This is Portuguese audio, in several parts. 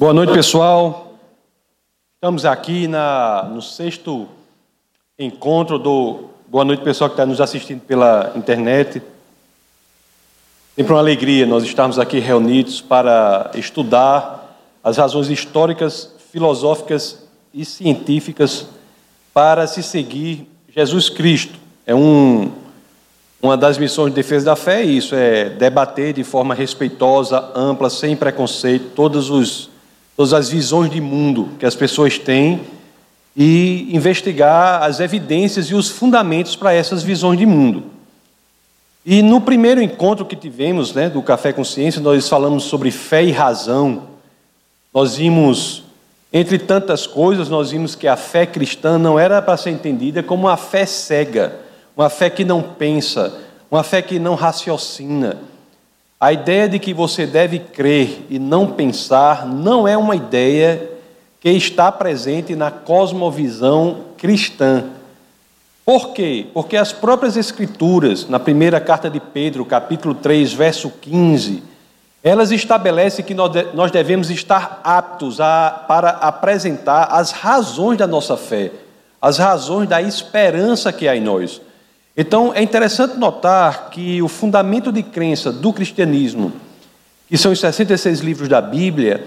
Boa noite, pessoal. Estamos aqui na, no sexto encontro do. Boa noite, pessoal que está nos assistindo pela internet. Sempre uma alegria nós estarmos aqui reunidos para estudar as razões históricas, filosóficas e científicas para se seguir Jesus Cristo. É um, uma das missões de defesa da fé isso, é debater de forma respeitosa, ampla, sem preconceito, todos os todas as visões de mundo que as pessoas têm e investigar as evidências e os fundamentos para essas visões de mundo. E no primeiro encontro que tivemos, né, do Café Consciência, nós falamos sobre fé e razão. Nós vimos, entre tantas coisas, nós vimos que a fé cristã não era para ser entendida como uma fé cega, uma fé que não pensa, uma fé que não raciocina, a ideia de que você deve crer e não pensar não é uma ideia que está presente na cosmovisão cristã. Por quê? Porque as próprias Escrituras, na primeira carta de Pedro, capítulo 3, verso 15, elas estabelecem que nós devemos estar aptos a, para apresentar as razões da nossa fé, as razões da esperança que há em nós. Então, é interessante notar que o fundamento de crença do cristianismo, que são os 66 livros da Bíblia,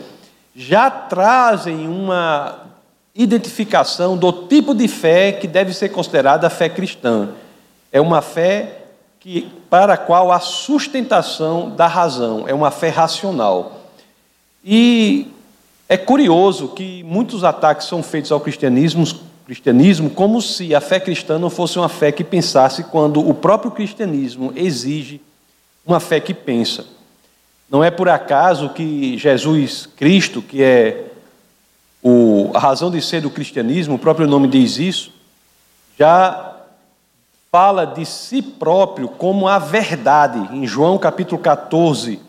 já trazem uma identificação do tipo de fé que deve ser considerada fé cristã. É uma fé que, para a qual a sustentação da razão é uma fé racional. E é curioso que muitos ataques são feitos ao cristianismo cristianismo como se a fé cristã não fosse uma fé que pensasse quando o próprio cristianismo exige uma fé que pensa. Não é por acaso que Jesus Cristo, que é o, a razão de ser do cristianismo, o próprio nome diz isso, já fala de si próprio como a verdade. Em João capítulo 14,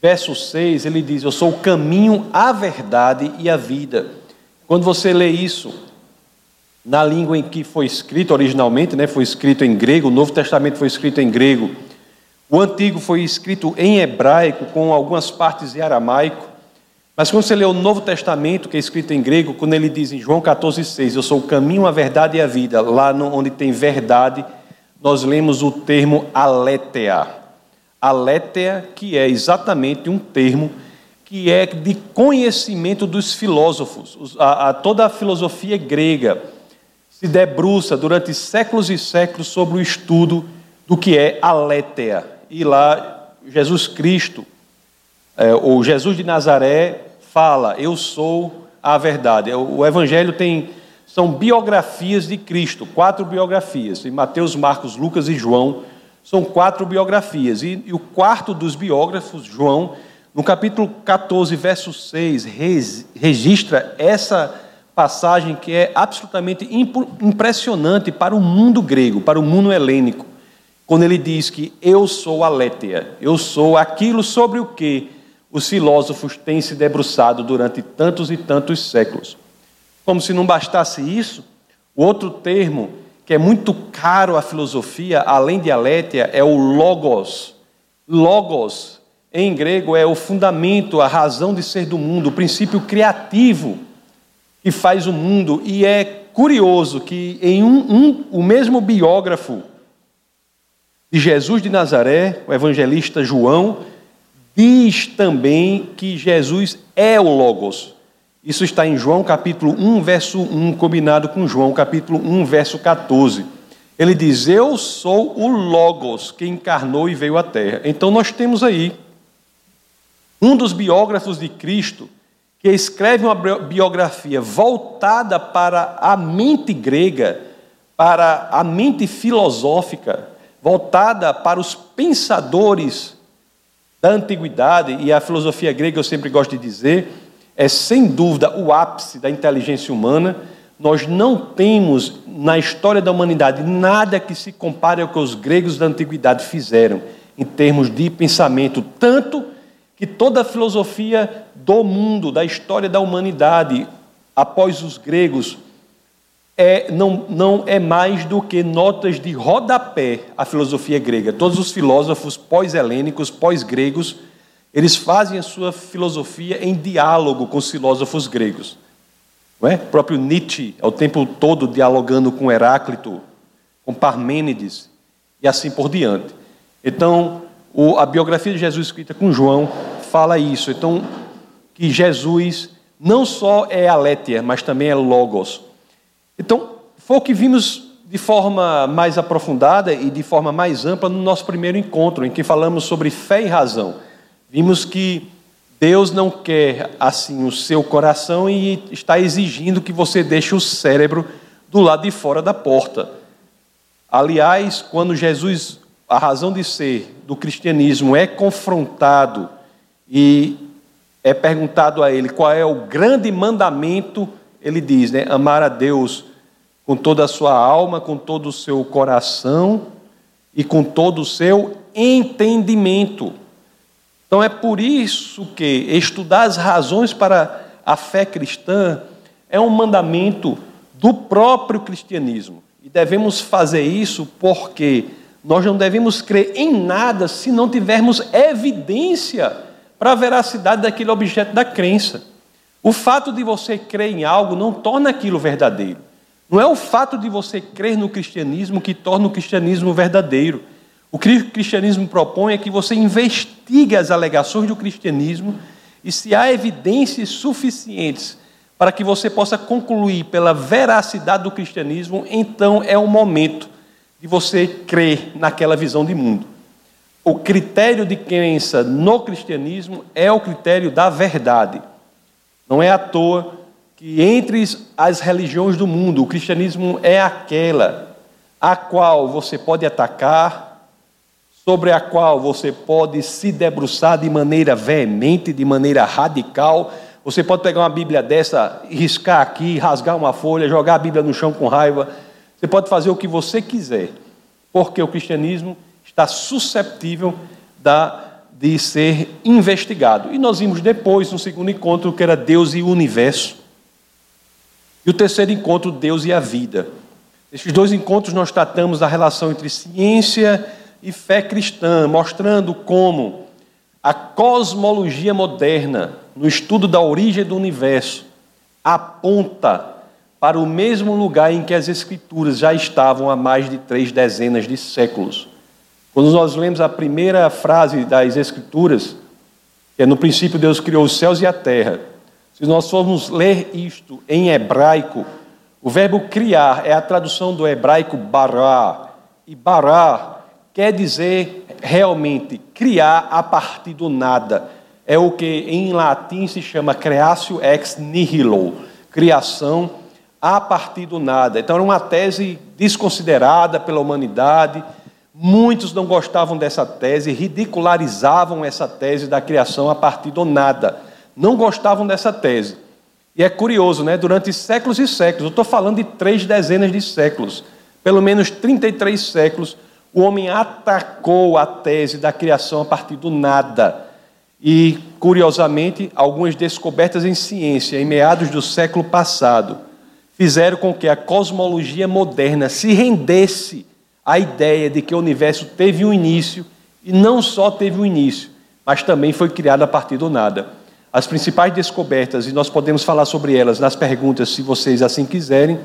verso 6, ele diz: Eu sou o caminho, a verdade e a vida. Quando você lê isso, na língua em que foi escrito originalmente, né, foi escrito em grego, o Novo Testamento foi escrito em grego, o Antigo foi escrito em hebraico, com algumas partes em aramaico, mas quando você lê o Novo Testamento, que é escrito em grego, quando ele diz em João 14,6, eu sou o caminho, a verdade e a vida, lá onde tem verdade, nós lemos o termo aletheia. Aletheia, que é exatamente um termo que é de conhecimento dos filósofos, a, a toda a filosofia grega se debruça durante séculos e séculos sobre o estudo do que é a létea. E lá, Jesus Cristo, é, ou Jesus de Nazaré, fala: Eu sou a verdade. O Evangelho tem. São biografias de Cristo, quatro biografias. Em Mateus, Marcos, Lucas e João, são quatro biografias. E, e o quarto dos biógrafos, João, no capítulo 14, verso 6, registra essa passagem que é absolutamente impressionante para o mundo grego, para o mundo helênico, quando ele diz que eu sou a Létea, eu sou aquilo sobre o que os filósofos têm se debruçado durante tantos e tantos séculos. Como se não bastasse isso, o outro termo que é muito caro à filosofia, além de Alétia, é o logos. Logos, em grego, é o fundamento, a razão de ser do mundo, o princípio criativo que faz o mundo. E é curioso que em um, um, o mesmo biógrafo de Jesus de Nazaré, o evangelista João, diz também que Jesus é o Logos. Isso está em João capítulo 1, verso 1, combinado com João capítulo 1, verso 14. Ele diz: Eu sou o Logos que encarnou e veio à terra. Então nós temos aí um dos biógrafos de Cristo que escreve uma biografia voltada para a mente grega, para a mente filosófica, voltada para os pensadores da antiguidade, e a filosofia grega, eu sempre gosto de dizer, é sem dúvida o ápice da inteligência humana. Nós não temos na história da humanidade nada que se compare ao que os gregos da antiguidade fizeram em termos de pensamento, tanto que toda a filosofia do mundo, da história da humanidade, após os gregos, é, não, não é mais do que notas de rodapé a filosofia grega. Todos os filósofos pós-helênicos, pós-gregos, Eles fazem a sua filosofia em diálogo com os filósofos gregos. Não é? O próprio Nietzsche é o tempo todo dialogando com Heráclito, com Parmênides e assim por diante. Então, a biografia de Jesus escrita com João fala isso. Então, que Jesus não só é aletheia, mas também é logos. Então, foi o que vimos de forma mais aprofundada e de forma mais ampla no nosso primeiro encontro, em que falamos sobre fé e razão. Vimos que Deus não quer assim o seu coração e está exigindo que você deixe o cérebro do lado de fora da porta. Aliás, quando Jesus, a razão de ser do cristianismo, é confrontado e é perguntado a ele qual é o grande mandamento, ele diz, né, amar a Deus com toda a sua alma, com todo o seu coração e com todo o seu entendimento. Então é por isso que estudar as razões para a fé cristã é um mandamento do próprio cristianismo. E devemos fazer isso porque nós não devemos crer em nada se não tivermos evidência para a veracidade daquele objeto da crença. O fato de você crer em algo não torna aquilo verdadeiro. Não é o fato de você crer no cristianismo que torna o cristianismo verdadeiro. O que o cristianismo propõe é que você investigue as alegações do cristianismo e se há evidências suficientes para que você possa concluir pela veracidade do cristianismo, então é o momento de você crer naquela visão de mundo. O critério de crença no cristianismo é o critério da verdade. Não é à toa que entre as religiões do mundo, o cristianismo é aquela a qual você pode atacar, sobre a qual você pode se debruçar de maneira veemente, de maneira radical. Você pode pegar uma Bíblia dessa, riscar aqui, rasgar uma folha, jogar a Bíblia no chão com raiva. Você pode fazer o que você quiser, porque o cristianismo está susceptível de ser investigado. E nós vimos depois, no segundo encontro, que era Deus e o universo. E o terceiro encontro, Deus e a vida. Nesses dois encontros, nós tratamos da relação entre ciência e fé cristã, mostrando como a cosmologia moderna, no estudo da origem do universo, aponta para o mesmo lugar em que as Escrituras já estavam há mais de três dezenas de séculos. Quando nós lemos a primeira frase das Escrituras, que é no princípio Deus criou os céus e a terra, se nós formos ler isto em hebraico, o verbo criar é a tradução do hebraico bará, e bará quer dizer realmente criar a partir do nada. É o que em latim se chama creatio ex nihilo, criação a partir do nada. Então era uma tese desconsiderada pela humanidade. Muitos não gostavam dessa tese, ridicularizavam essa tese da criação a partir do nada. Não gostavam dessa tese. E é curioso, né? Durante séculos e séculos, eu estou falando de três dezenas de séculos, pelo menos 33 séculos, o homem atacou a tese da criação a partir do nada. E, curiosamente, algumas descobertas em ciência, em meados do século passado, fizeram com que a cosmologia moderna se rendesse à ideia de que o universo teve um início, e não só teve um início, mas também foi criado a partir do nada. As principais descobertas, e nós podemos falar sobre elas nas perguntas, se vocês assim quiserem,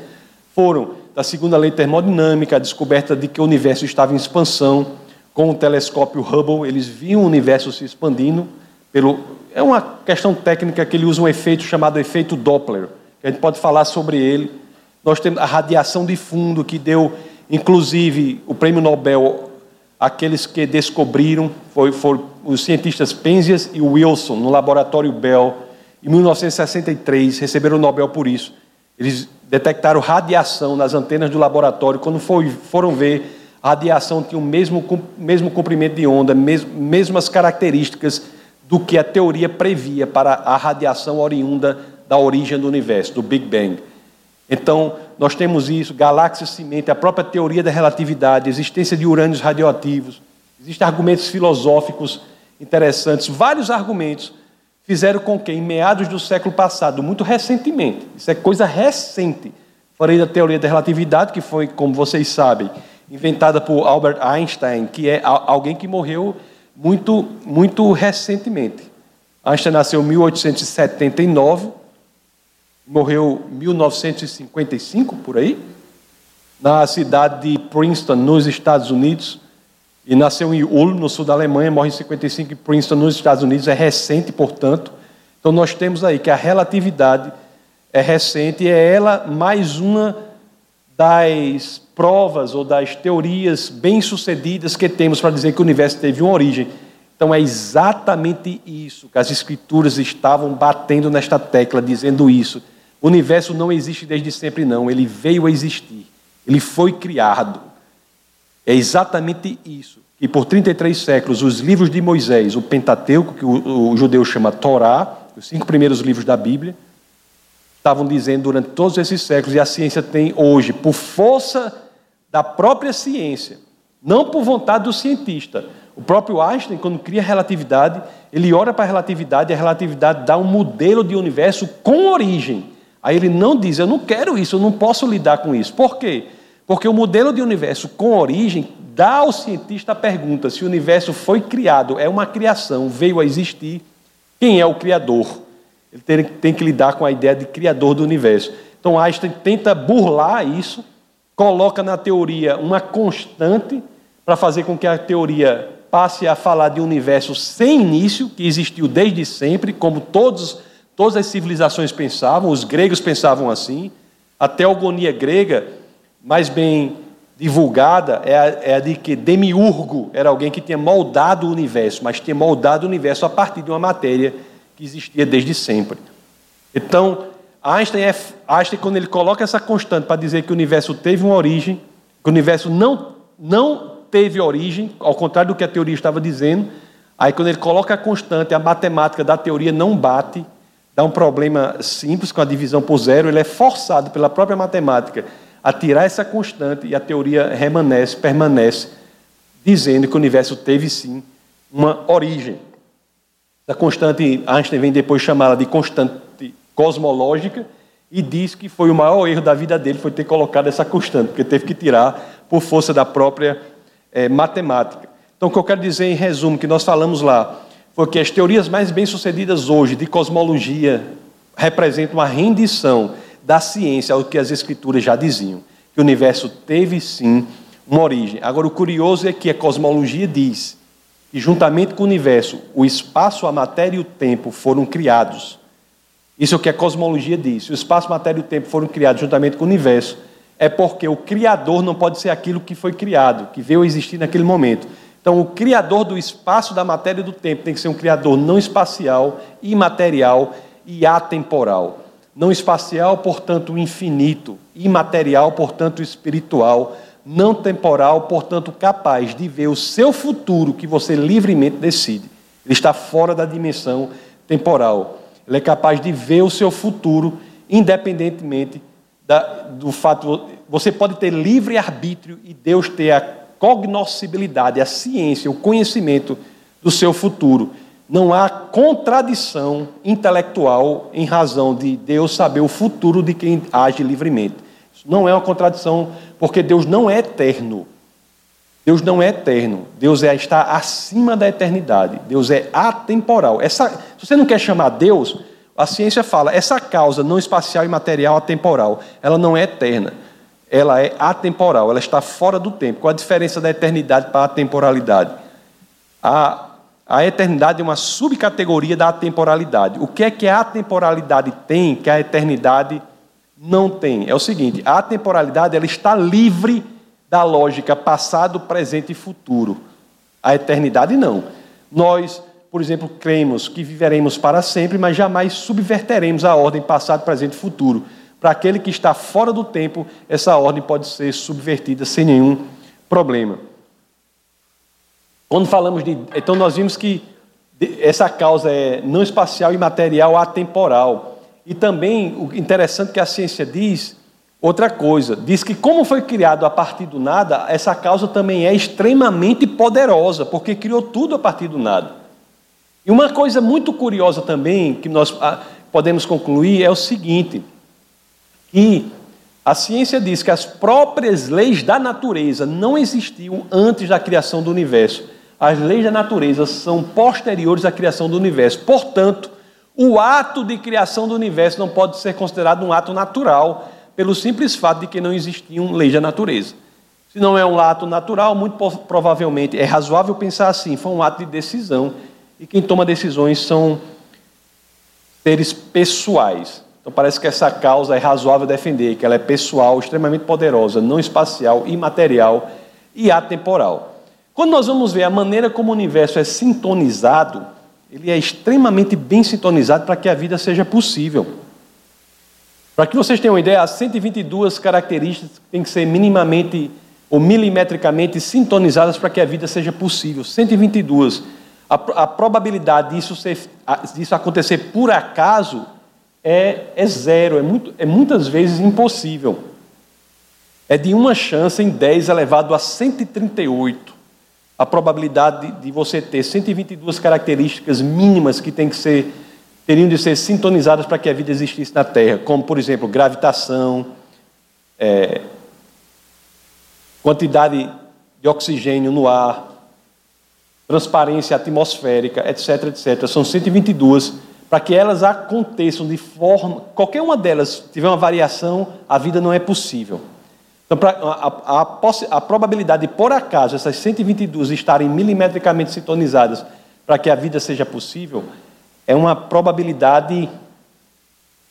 foram da segunda lei termodinâmica, a descoberta de que o universo estava em expansão. Com o telescópio Hubble, eles viam o universo se expandindo. Pelo... É uma questão técnica que ele usa um efeito chamado efeito Doppler, que a gente pode falar sobre ele. Nós temos a radiação de fundo, que deu, inclusive, o prêmio Nobel àqueles que descobriram, foi, foram os cientistas Penzias e Wilson, no laboratório Bell, em 1963, receberam o Nobel por isso. Eles detectaram radiação nas antenas do laboratório. Quando foi, foram ver, a radiação tinha o mesmo, mesmo comprimento de onda, mes, mesmas características do que a teoria previa para a radiação oriunda da origem do universo, do Big Bang. Então, nós temos isso, galáxias semente, a própria teoria da relatividade, existência de urânios radioativos, existem argumentos filosóficos interessantes, vários argumentos fizeram com que, em meados do século passado, muito recentemente, isso é coisa recente, falei da teoria da relatividade, que foi, como vocês sabem, inventada por Albert Einstein, que é alguém que morreu muito, muito recentemente. Einstein nasceu em 1879, morreu em 1955, por aí, na cidade de Princeton, nos Estados Unidos. E nasceu em Ulm, no sul da Alemanha, morre em 55 em Princeton, nos Estados Unidos, é recente, portanto. Então nós temos aí que a relatividade é recente e é ela mais uma das provas ou das teorias bem-sucedidas que temos para dizer que o universo teve uma origem. Então é exatamente isso que as escrituras estavam batendo nesta tecla, dizendo isso. O universo não existe desde sempre, não. Ele veio a existir. Ele foi criado. É exatamente isso. E por 33 séculos, os livros de Moisés, o Pentateuco, que o, o judeu chama Torá, os cinco primeiros livros da Bíblia, estavam dizendo durante todos esses séculos, e a ciência tem hoje, por força da própria ciência, não por vontade do cientista. O próprio Einstein, quando cria a relatividade, ele olha para a relatividade e a relatividade dá um modelo de universo com origem. Aí ele não diz, eu não quero isso, eu não posso lidar com isso. Por quê? Porque o modelo de universo com origem dá ao cientista a pergunta se o universo foi criado, é uma criação, veio a existir, quem é o Criador? Ele tem, tem que lidar com a ideia de Criador do universo. Então Einstein tenta burlar isso, coloca na teoria uma constante para fazer com que a teoria passe a falar de um universo sem início, que existiu desde sempre, como todos, todas as civilizações pensavam, os gregos pensavam assim. A teogonia grega, mais bem divulgada, é a, é a de que Demiurgo era alguém que tinha moldado o universo, mas tinha moldado o universo a partir de uma matéria que existia desde sempre. Então, Einstein, é, Einstein quando ele coloca essa constante para dizer que o universo teve uma origem, que o universo não, não teve origem, ao contrário do que a teoria estava dizendo, aí quando ele coloca a constante, a matemática da teoria não bate, dá um problema simples com a divisão por zero, ele é forçado pela própria matemática a tirar essa constante e a teoria permanece, permanece dizendo que o universo teve sim uma origem. A constante, Einstein vem depois chamá-la de constante cosmológica e diz que foi o maior erro da vida dele foi ter colocado essa constante, porque teve que tirar por força da própria é, matemática. Então, o que eu quero dizer em resumo, que nós falamos lá, foi que as teorias mais bem-sucedidas hoje de cosmologia representam a rendição da ciência ao que as escrituras já diziam, que o universo teve sim uma origem. Agora, o curioso é que a cosmologia diz e juntamente com o universo, o espaço, a matéria e o tempo foram criados. Isso é o que a cosmologia diz. o espaço, a matéria e o tempo foram criados juntamente com o universo, é porque o Criador não pode ser aquilo que foi criado, que veio a existir naquele momento. Então, o Criador do espaço, da matéria e do tempo tem que ser um Criador não espacial, imaterial e atemporal. Não espacial, portanto, infinito, imaterial, portanto, espiritual não temporal, portanto capaz de ver o seu futuro que você livremente decide. Ele está fora da dimensão temporal. Ele é capaz de ver o seu futuro independentemente da, do fato. Você pode ter livre arbítrio e Deus ter a cognoscibilidade, a ciência, o conhecimento do seu futuro. Não há contradição intelectual em razão de Deus saber o futuro de quem age livremente. Isso não é uma contradição porque Deus não é eterno. Deus não é eterno. Deus é, está acima da eternidade. Deus é atemporal. Essa, se você não quer chamar Deus, a ciência fala, essa causa não espacial e material atemporal, ela não é eterna. Ela é atemporal, ela está fora do tempo. Qual a diferença da eternidade para a temporalidade? A, a eternidade é uma subcategoria da atemporalidade. O que é que a atemporalidade tem que a eternidade não tem. É o seguinte, a temporalidade ela está livre da lógica passado, presente e futuro. A eternidade não. Nós, por exemplo, cremos que viveremos para sempre, mas jamais subverteremos a ordem passado, presente e futuro. Para aquele que está fora do tempo, essa ordem pode ser subvertida sem nenhum problema. Quando falamos de. Então, nós vimos que essa causa é não espacial e material atemporal. E também o interessante que a ciência diz outra coisa, diz que como foi criado a partir do nada, essa causa também é extremamente poderosa, porque criou tudo a partir do nada. E uma coisa muito curiosa também que nós ah, podemos concluir é o seguinte, que a ciência diz que as próprias leis da natureza não existiam antes da criação do universo, as leis da natureza são posteriores à criação do universo. Portanto, o ato de criação do universo não pode ser considerado um ato natural, pelo simples fato de que não existiam leis da natureza. Se não é um ato natural, muito provavelmente é razoável pensar assim: foi um ato de decisão, e quem toma decisões são seres pessoais. Então parece que essa causa é razoável defender, que ela é pessoal, extremamente poderosa, não espacial, imaterial e atemporal. Quando nós vamos ver a maneira como o universo é sintonizado, ele é extremamente bem sintonizado para que a vida seja possível. Para que vocês tenham uma ideia, as 122 características têm que ser minimamente ou milimetricamente sintonizadas para que a vida seja possível. 122. A, a probabilidade disso, ser, disso acontecer por acaso é, é zero, é, muito, é muitas vezes impossível. É de uma chance em 10 elevado a 138 a probabilidade de, você ter 122 características mínimas que tem que ser, teriam de ser sintonizadas para que a vida existisse na Terra, como, por exemplo, gravitação, é, quantidade de oxigênio no ar, transparência atmosférica, etc, etc. São 122 para que elas aconteçam de forma, qualquer uma delas tiver uma variação, a vida não é possível. Então, pra, a, a, a, probabilidade de, por acaso, essas 122 estarem milimetricamente sintonizadas para que a vida seja possível, é uma probabilidade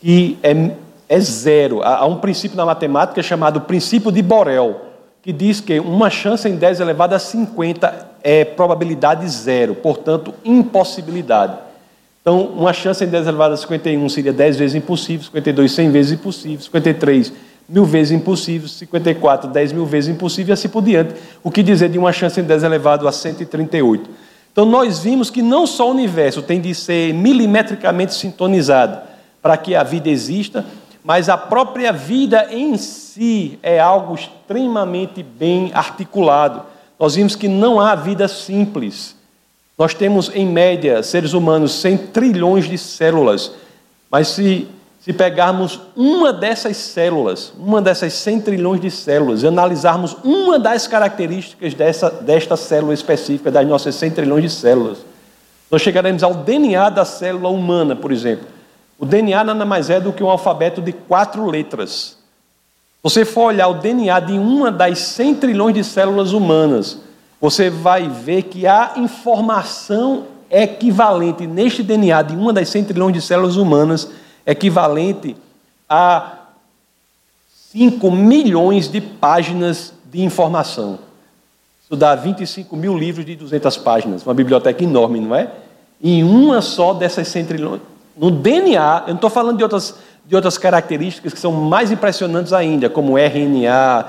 que é, é zero. Há, há um princípio na matemática chamado princípio de Borel, que diz que uma chance em 10 elevado a 50 é probabilidade zero, portanto, impossibilidade. Então, uma chance em 10 elevado a 51 seria 10 vezes impossível, 52, 100 vezes impossível, 53, mil vezes impossível, 54, 10 mil vezes impossível e assim por diante. O que dizer de uma chance em 10 elevado a 138? Então, nós vimos que não só o universo tem de ser milimetricamente sintonizado para que a vida exista, mas a própria vida em si é algo extremamente bem articulado. Nós vimos que não há vida simples. Nós temos, em média, seres humanos 100 trilhões de células, mas se se pegarmos uma dessas células, uma dessas 100 trilhões de células, e analisarmos uma das características dessa, desta célula específica, das nossas 100 trilhões de células, nós chegaremos ao DNA da célula humana, por exemplo. O DNA nada mais é do que um alfabeto de quatro letras. Você for olhar o DNA de uma das 100 trilhões de células humanas, você vai ver que há informação equivalente neste DNA de uma das 100 trilhões de células humanas equivalente a 5 milhões de páginas de informação. Isso dá 25 mil livros de 200 páginas, uma biblioteca enorme, não é? Em uma só dessas 100 trilhões. No DNA, eu não estou falando de outras, de outras características que são mais impressionantes ainda, como RNA,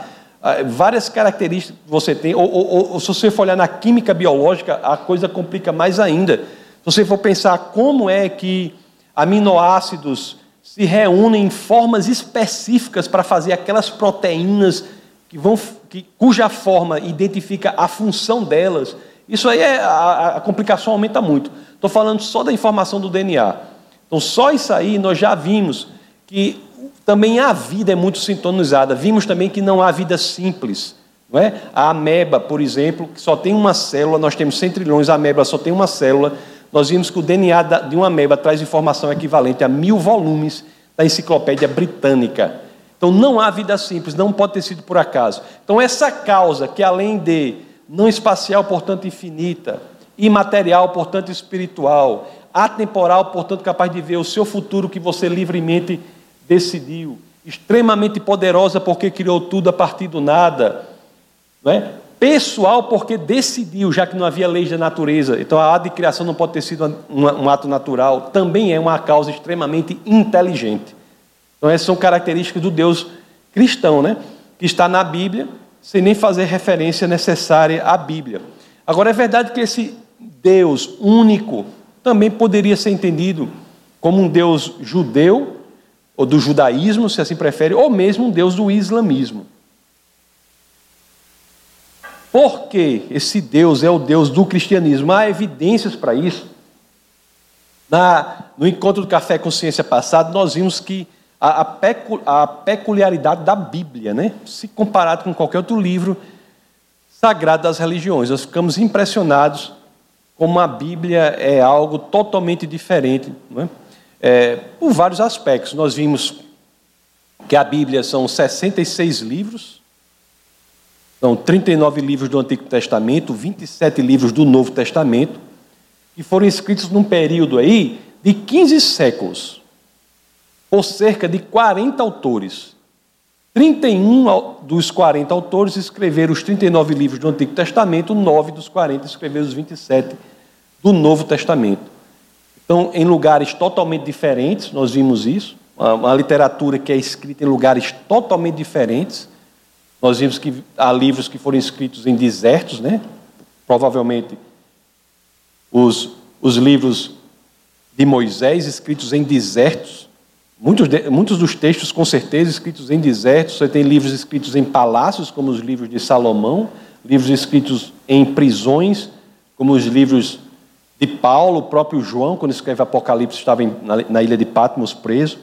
várias características que você tem, ou, ou, ou se você for olhar na química biológica, a coisa complica mais ainda. Se você for pensar como é que aminoácidos se reúnem em formas específicas para fazer aquelas proteínas que vão, que, cuja forma identifica a função delas. Isso aí é, a, a complicação aumenta muito. Estou falando só da informação do DNA. Então, só isso aí nós já vimos que também a vida é muito sintonizada. Vimos também que não há vida simples. Não é? A ameba, por exemplo, que só tem uma célula, nós temos 100 trilhões, a ameba só tem uma célula nós vimos que o DNA de uma ameba traz informação equivalente a mil volumes da enciclopédia britânica. Então não há vida simples, não pode ter sido por acaso. Então essa causa, que além de não espacial, portanto infinita, imaterial, portanto espiritual, atemporal, portanto capaz de ver o seu futuro que você livremente decidiu, extremamente poderosa porque criou tudo a partir do nada, não é? pessoal porque decidiu, já que não havia leis da natureza. Então a criação não pode ter sido um, um ato natural, também é uma causa extremamente inteligente. Então essas são características do Deus cristão, né? Que está na Bíblia, sem nem fazer referência necessária à Bíblia. Agora é verdade que esse Deus único também poderia ser entendido como um Deus judeu, ou do judaísmo, se assim prefere, ou mesmo um Deus do islamismo. Porque esse Deus é o Deus do cristianismo. Há evidências para isso. Na, no encontro do Café Consciência passado, nós vimos que a, a, pecu, a peculiaridade da Bíblia, né? se comparado com qualquer outro livro, sagrado das religiões. Nós ficamos impressionados como a Bíblia é algo totalmente diferente, é? É, por vários aspectos. Nós vimos que a Bíblia são 66 livros, são 39 livros do Antigo Testamento, 27 livros do Novo Testamento, que foram escritos num período aí de 15 séculos, por cerca de 40 autores. 31 dos 40 autores escreveram os 39 livros do Antigo Testamento, 9 dos 40 escreveram os 27 do Novo Testamento. Então, em lugares totalmente diferentes, nós vimos isso, uma, literatura que é escrita em lugares totalmente diferentes. Nós vimos que há livros que foram escritos em desertos, né? Provavelmente os, os livros de Moisés escritos em desertos, Muitos, de, muitos dos textos, com certeza, escritos em desertos. Você tem livros escritos em palácios, como os livros de Salomão, livros escritos em prisões, como os livros de Paulo, o próprio João, quando escreve Apocalipse, estava na, ilha de Patmos preso.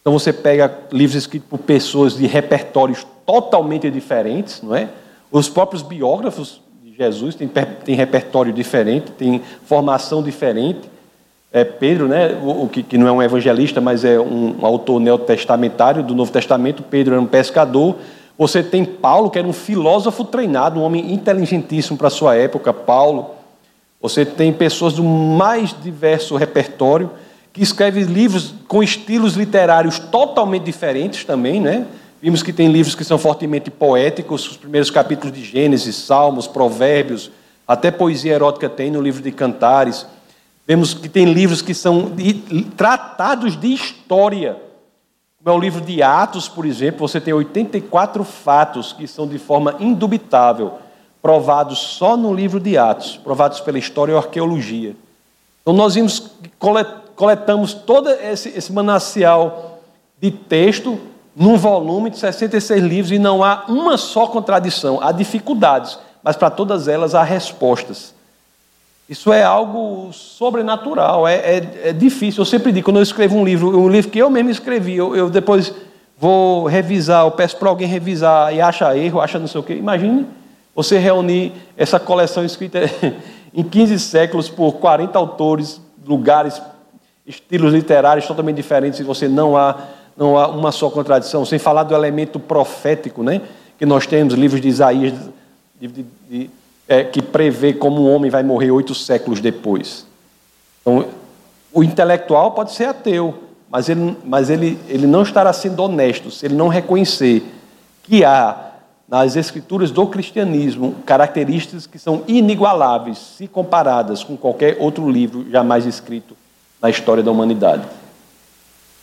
Então você pega livros escritos por pessoas de repertórios totalmente diferentes, não é? Os próprios biógrafos de Jesus têm, têm repertório diferente, têm formação diferente é, Pedro, né, o, que, que, não é um evangelista, mas é um, um autor neotestamentário do Novo Testamento, Pedro era um pescador. Você tem Paulo, que era um filósofo treinado, um homem inteligentíssimo para sua época, Paulo. Você tem pessoas do mais diverso repertório, que escrevem livros com estilos literários totalmente diferentes também, né? Vimos que tem livros que são fortemente poéticos, os primeiros capítulos de Gênesis, Salmos, Provérbios, até poesia erótica tem no livro de Cantares. Vemos que tem livros que são tratados de história. Como é o livro de Atos, por exemplo, você tem 84 fatos que são de forma indubitável, provados só no livro de Atos, provados pela história e arqueologia. Então nós vimos, coletamos todo esse, esse manancial de texto num volume de 66 livros e não há uma só contradição. Há dificuldades, mas para todas elas há respostas. Isso é algo sobrenatural, é, é, é, difícil. Eu sempre digo, quando eu escrevo um livro, um livro que eu mesmo escrevi, eu, eu depois vou revisar, eu peço para alguém revisar e acha erro, acha não sei o quê. Imagine você reunir essa coleção escrita em 15 séculos por 40 autores, lugares, estilos literários totalmente diferentes e você não há, não há uma só contradição, sem falar do elemento profético, né? que nós temos livros de Isaías, de, de, de é, que prevê como um homem vai morrer oito séculos depois. Então, o intelectual pode ser ateu, mas ele, mas ele, ele não estará sendo honesto se ele não reconhecer que há nas escrituras do cristianismo características que são inigualáveis se comparadas com qualquer outro livro jamais escrito na história da humanidade.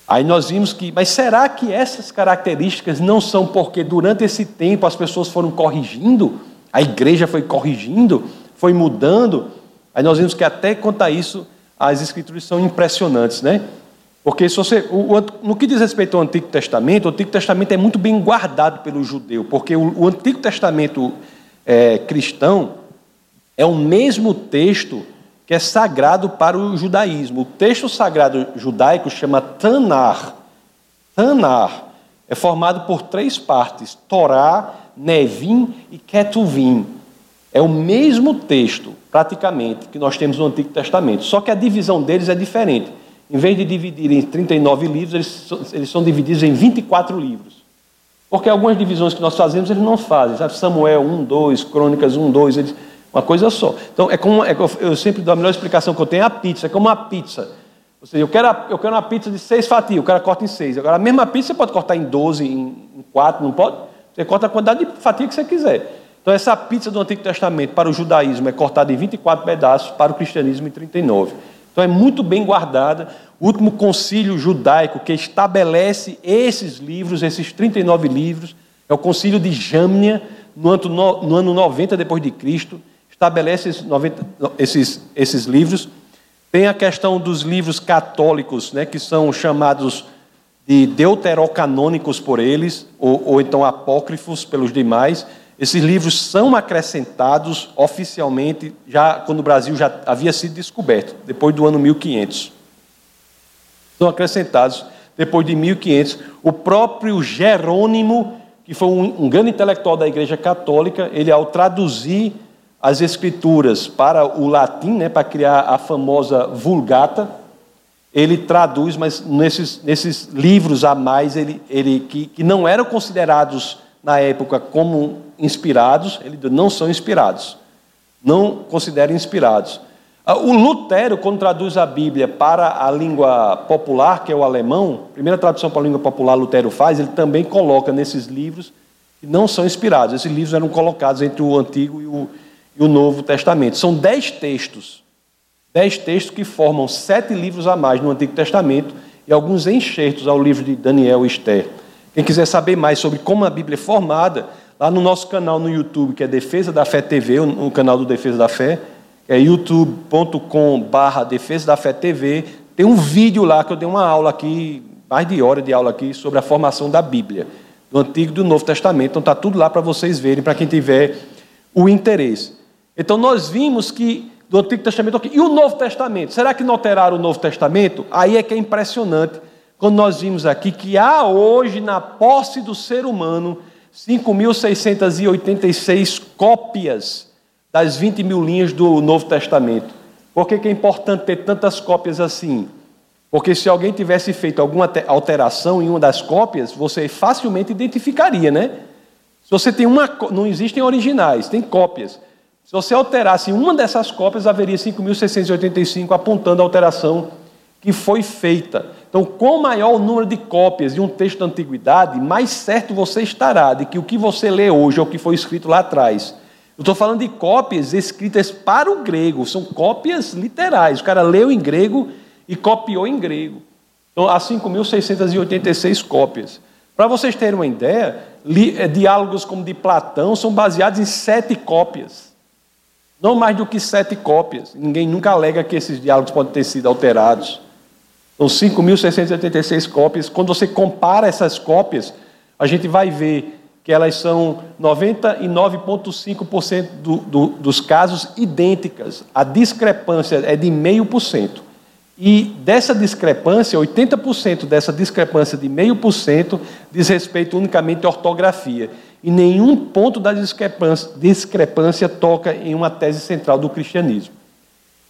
Aí nós vimos que, mas será que essas características não são porque durante esse tempo as pessoas foram corrigindo a igreja foi corrigindo, foi mudando. Aí nós vimos que até quanto a isso, as escrituras são impressionantes, né? Porque se você, o, o, no que diz respeito ao Antigo Testamento, o Antigo Testamento é muito bem guardado pelo judeu, porque o, o Antigo Testamento é, cristão é o mesmo texto que é sagrado para o judaísmo. O texto sagrado judaico chama Tanar. Tanar é formado por três partes: Torá, Nevim e Ketuvim. É o mesmo texto, praticamente, que nós temos no Antigo Testamento, só que a divisão deles é diferente. Em vez de dividir em 39 livros, eles, eles são divididos em 24 livros. Porque algumas divisões que nós fazemos, eles não fazem. Sabe? Samuel 1, 2, Crônicas 1, 2, eles, uma coisa só. Então, é como, é, eu sempre dou a melhor explicação que eu tenho, é a pizza. É como uma pizza. Ou seja, eu quero, eu quero uma pizza de seis fatias, o cara corta em seis. Agora, a mesma pizza você pode cortar em 12, em, 4, não pode? Você corta a quantidade de fatia que você quiser. Então, essa pizza do Antigo Testamento para o judaísmo é cortada em 24 pedaços, para o cristianismo em 39. Então, é muito bem guardada. O último concílio judaico que estabelece esses livros, esses 39 livros, é o concílio de Jâmnia, no ano, no ano 90 depois de Cristo, estabelece esses, 90, esses, esses livros. Tem a questão dos livros católicos, né, que são chamados de deuterocanônicos por eles, ou, ou então apócrifos pelos demais. Esses livros são acrescentados oficialmente já quando o Brasil já havia sido descoberto, depois do ano 1500. São acrescentados depois de 1500. O próprio Jerônimo, que foi um, um grande intelectual da Igreja Católica, ele, ao traduzir as Escrituras para o latim, né, para criar a famosa Vulgata, ele traduz, mas nesses, nesses livros a mais, ele, ele, que, que não eram considerados na época como inspirados, ele não são inspirados. Não considera inspirados. Ah, o Lutero, quando traduz a Bíblia para a língua popular, que é o alemão, primeira tradução para a língua popular Lutero faz, ele também coloca nesses livros que não são inspirados. Esses livros eram colocados entre o Antigo e o, e o Novo Testamento. São dez textos Dez textos que formam sete livros a mais no Antigo Testamento e alguns enxertos ao livro de Daniel e Esther. Quem quiser saber mais sobre como a Bíblia é formada, lá no nosso canal no YouTube, que é Defesa da Fé TV, o canal do Defesa da Fé, é youtube.com/barra Defesa da Fé TV. Tem um vídeo lá que eu dei uma aula aqui, mais de hora de aula aqui, sobre a formação da Bíblia, do Antigo e do Novo Testamento. Então está tudo lá para vocês verem, para quem tiver o interesse. Então nós vimos que do Antigo Testamento. E o Novo Testamento? Será que não alteraram o Novo Testamento? Aí é que é impressionante quando nós vimos aqui que há hoje na posse do ser humano 5.686 cópias das 20 mil linhas do Novo Testamento. Por que, que é importante ter tantas cópias assim? Porque se alguém tivesse feito alguma alteração em uma das cópias, você facilmente identificaria, né? Se você tem uma, não existem originais, tem cópias. Se você alterasse uma dessas cópias, haveria 5.685 apontando a alteração que foi feita. Então, quanto maior o número de cópias de um texto da antiguidade, mais certo você estará de que o que você lê hoje é o que foi escrito lá atrás. Eu estou falando de cópias escritas para o grego, são cópias literais. O cara leu em grego e copiou em grego. Então, há 5.686 cópias. Para vocês terem uma ideia, eh, diálogos como de Platão são baseados em sete cópias. Não mais do que sete cópias. Ninguém nunca alega que esses diálogos podem ter sido alterados. São 5.686 cópias. Quando você compara essas cópias, a gente vai ver que elas são 99,5% do, do, dos casos idênticas. A discrepância é de 0,5%. E dessa discrepância, 80% dessa discrepância de 0,5% diz respeito unicamente à ortografia. E nenhum ponto da discrepância, discrepância toca em uma tese central do cristianismo.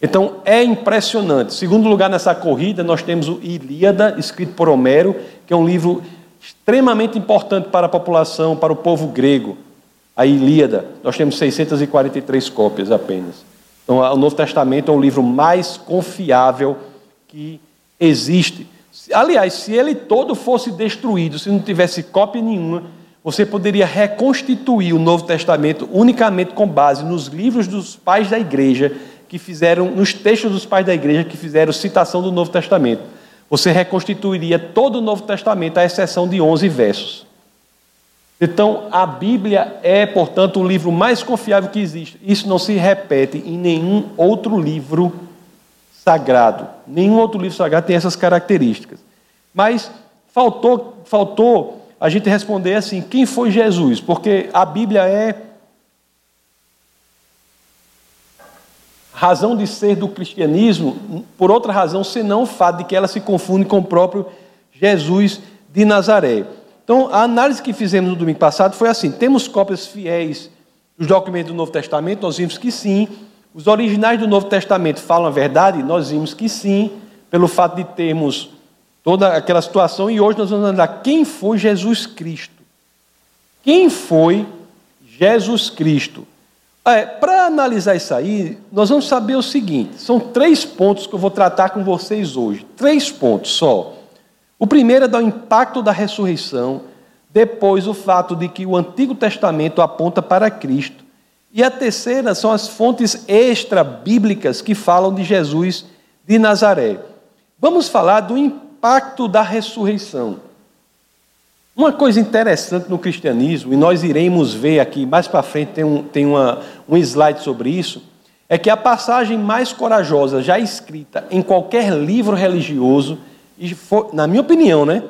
Então é impressionante. Segundo lugar nessa corrida, nós temos o Ilíada, escrito por Homero, que é um livro extremamente importante para a população, para o povo grego. A Ilíada, nós temos 643 cópias apenas. Então, o Novo Testamento é o livro mais confiável que existe. Aliás, se ele todo fosse destruído, se não tivesse cópia nenhuma, você poderia reconstituir o Novo Testamento unicamente com base nos livros dos pais da igreja que fizeram, nos textos dos pais da igreja que fizeram citação do Novo Testamento. Você reconstituiria todo o Novo Testamento, à exceção de 11 versos. Então, a Bíblia é, portanto, o livro mais confiável que existe. Isso não se repete em nenhum outro livro sagrado. Nenhum outro livro sagrado tem essas características. Mas faltou, faltou a gente responder assim: quem foi Jesus? Porque a Bíblia é razão de ser do cristianismo, por outra razão, senão o fato de que ela se confunde com o próprio Jesus de Nazaré. Então, a análise que fizemos no domingo passado foi assim: temos cópias fiéis dos documentos do Novo Testamento? Nós vimos que sim. Os originais do Novo Testamento falam a verdade? Nós vimos que sim, pelo fato de termos toda aquela situação, e hoje nós vamos analisar quem foi Jesus Cristo. Quem foi Jesus Cristo? É, Para analisar isso aí, nós vamos saber o seguinte: são três pontos que eu vou tratar com vocês hoje. Três pontos só. O primeiro é dar o impacto da ressurreição, depois o fato de que o Antigo Testamento aponta para Cristo e a terceira são as fontes extra-bíblicas que falam de Jesus de Nazaré. Vamos falar do impacto da ressurreição. Uma coisa interessante no cristianismo, e nós iremos ver aqui mais para frente, tem, um, tem uma, um slide sobre isso, é que a passagem mais corajosa já escrita em qualquer livro religioso, e foi, na minha opinião, né,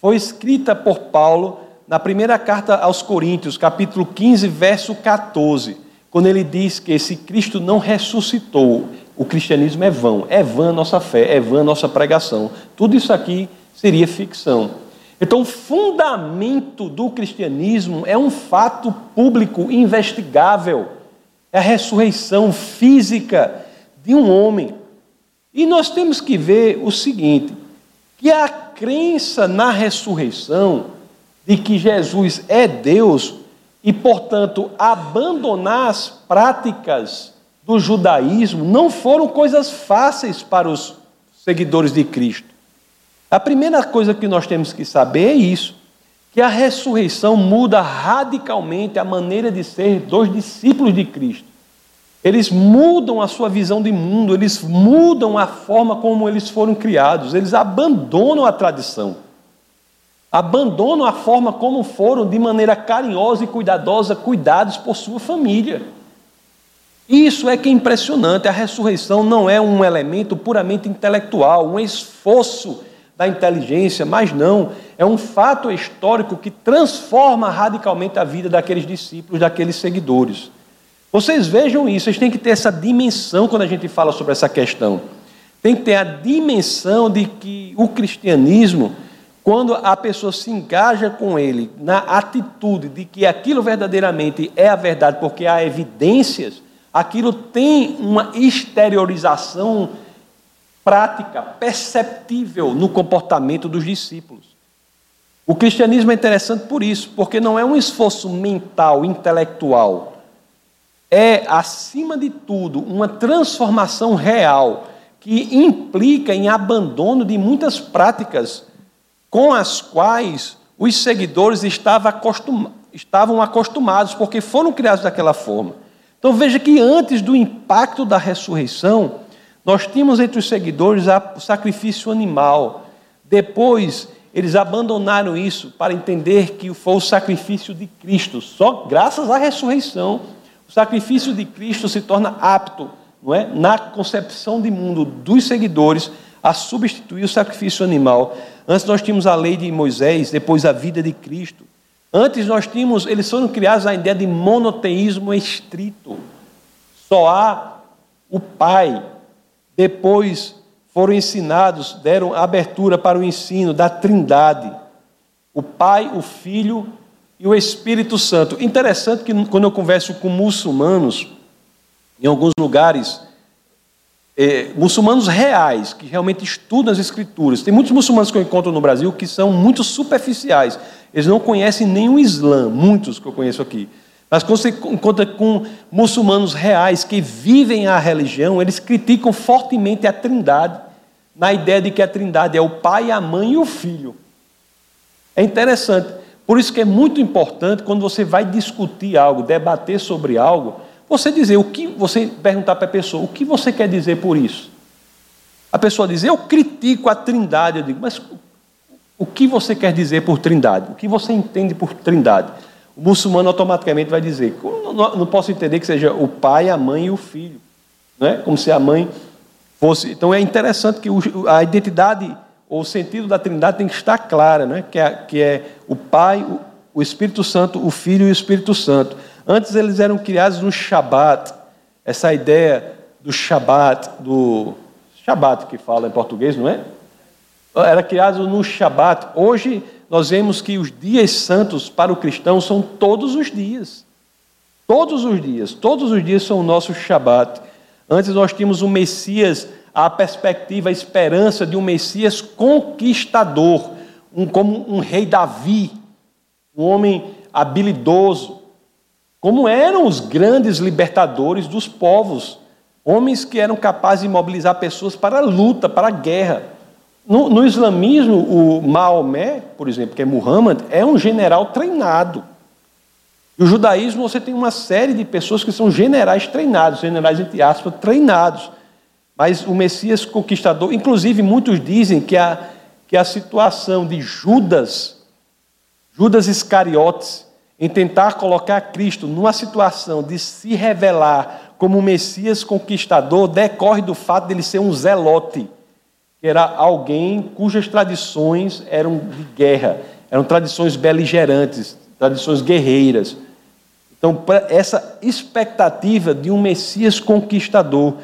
foi escrita por Paulo na primeira carta aos Coríntios, capítulo 15, verso 14 quando ele diz que se Cristo não ressuscitou, o cristianismo é vão, é vã a nossa fé, é vã a nossa pregação. Tudo isso aqui seria ficção. Então, o fundamento do cristianismo é um fato público investigável. É a ressurreição física de um homem. E nós temos que ver o seguinte: que a crença na ressurreição, de que Jesus é Deus, e, portanto, abandonar as práticas do judaísmo não foram coisas fáceis para os seguidores de Cristo. A primeira coisa que nós temos que saber é isso: que a ressurreição muda radicalmente a maneira de ser dos discípulos de Cristo. Eles mudam a sua visão de mundo, eles mudam a forma como eles foram criados, eles abandonam a tradição, abandonam a forma como foram, de maneira carinhosa e cuidadosa, cuidados por sua família. Isso é que é impressionante. A ressurreição não é um elemento puramente intelectual, um esforço da inteligência, mas não, é um fato histórico que transforma radicalmente a vida daqueles discípulos, daqueles seguidores. Vocês vejam isso, vocês têm que ter essa dimensão quando a gente fala sobre essa questão. Tem que ter a dimensão de que o cristianismo, quando a pessoa se engaja com ele na atitude de que aquilo verdadeiramente é a verdade, porque há evidências, aquilo tem uma exteriorização prática, perceptível no comportamento dos discípulos. O cristianismo é interessante por isso, porque não é um esforço mental, intelectual é, acima de tudo, uma transformação real que implica em abandono de muitas práticas com as quais os seguidores estavam, acostumados, porque foram criados daquela forma. Então veja que antes do impacto da ressurreição, nós tínhamos entre os seguidores o sacrifício animal. Depois, eles abandonaram isso para entender que foi o sacrifício de Cristo, só graças à ressurreição o sacrifício de Cristo se torna apto, não é, na concepção de mundo dos seguidores, a substituir o sacrifício animal. Antes nós tínhamos a lei de Moisés, depois a vida de Cristo. Antes nós tínhamos, eles foram criados a ideia de monoteísmo estrito. Só há o Pai. Depois foram ensinados, deram abertura para o ensino da Trindade. O Pai, o Filho e o Espírito Santo. Interessante que quando eu converso com muçulmanos, em alguns lugares, é, muçulmanos reais, que realmente estudam as Escrituras, tem muitos muçulmanos que eu encontro no Brasil que são muito superficiais, eles não conhecem o Islã, muitos que eu conheço aqui. Mas quando você encontra com muçulmanos reais que vivem a religião, eles criticam fortemente a trindade, na ideia de que a trindade é o pai, a mãe e o filho. É interessante. Por isso que é muito importante quando você vai discutir algo, debater sobre algo, você dizer o que você perguntar para a pessoa, o que você quer dizer por isso? A pessoa diz: "Eu critico a Trindade". Eu digo: "Mas o que você quer dizer por Trindade? O que você entende por Trindade?" O muçulmano automaticamente vai dizer: "Não posso entender que seja o pai, a mãe e o filho", não é? Como se a mãe fosse. Então é interessante que a identidade o sentido da Trindade tem que estar clara, né? que, é, que é o Pai, o Espírito Santo, o Filho e o Espírito Santo. Antes eles eram criados no Shabat, essa ideia do Shabat, do Shabat que fala em português, não é? Era criado no Shabat. Hoje nós vemos que os dias santos para o cristão são todos os dias. Todos os dias, todos os dias são o nosso Shabat. Antes nós tínhamos o Messias a perspectiva, a esperança de um Messias conquistador, um, como um rei Davi, um homem habilidoso, como eram os grandes libertadores dos povos, homens que eram capazes de mobilizar pessoas para a luta, para a guerra. No, no islamismo, o Maomé, por exemplo, que é Muhammad, é um general treinado. E o judaísmo, você tem uma série de pessoas que são generais treinados, generais entre aspas, treinados. Mas o Messias conquistador, inclusive muitos dizem que a, que a situação de Judas, Judas Iscariotes, em tentar colocar Cristo numa situação de se revelar como Messias conquistador, decorre do fato de ele ser um zelote, era alguém cujas tradições eram de guerra, eram tradições beligerantes, tradições guerreiras. Então, essa expectativa de um Messias conquistador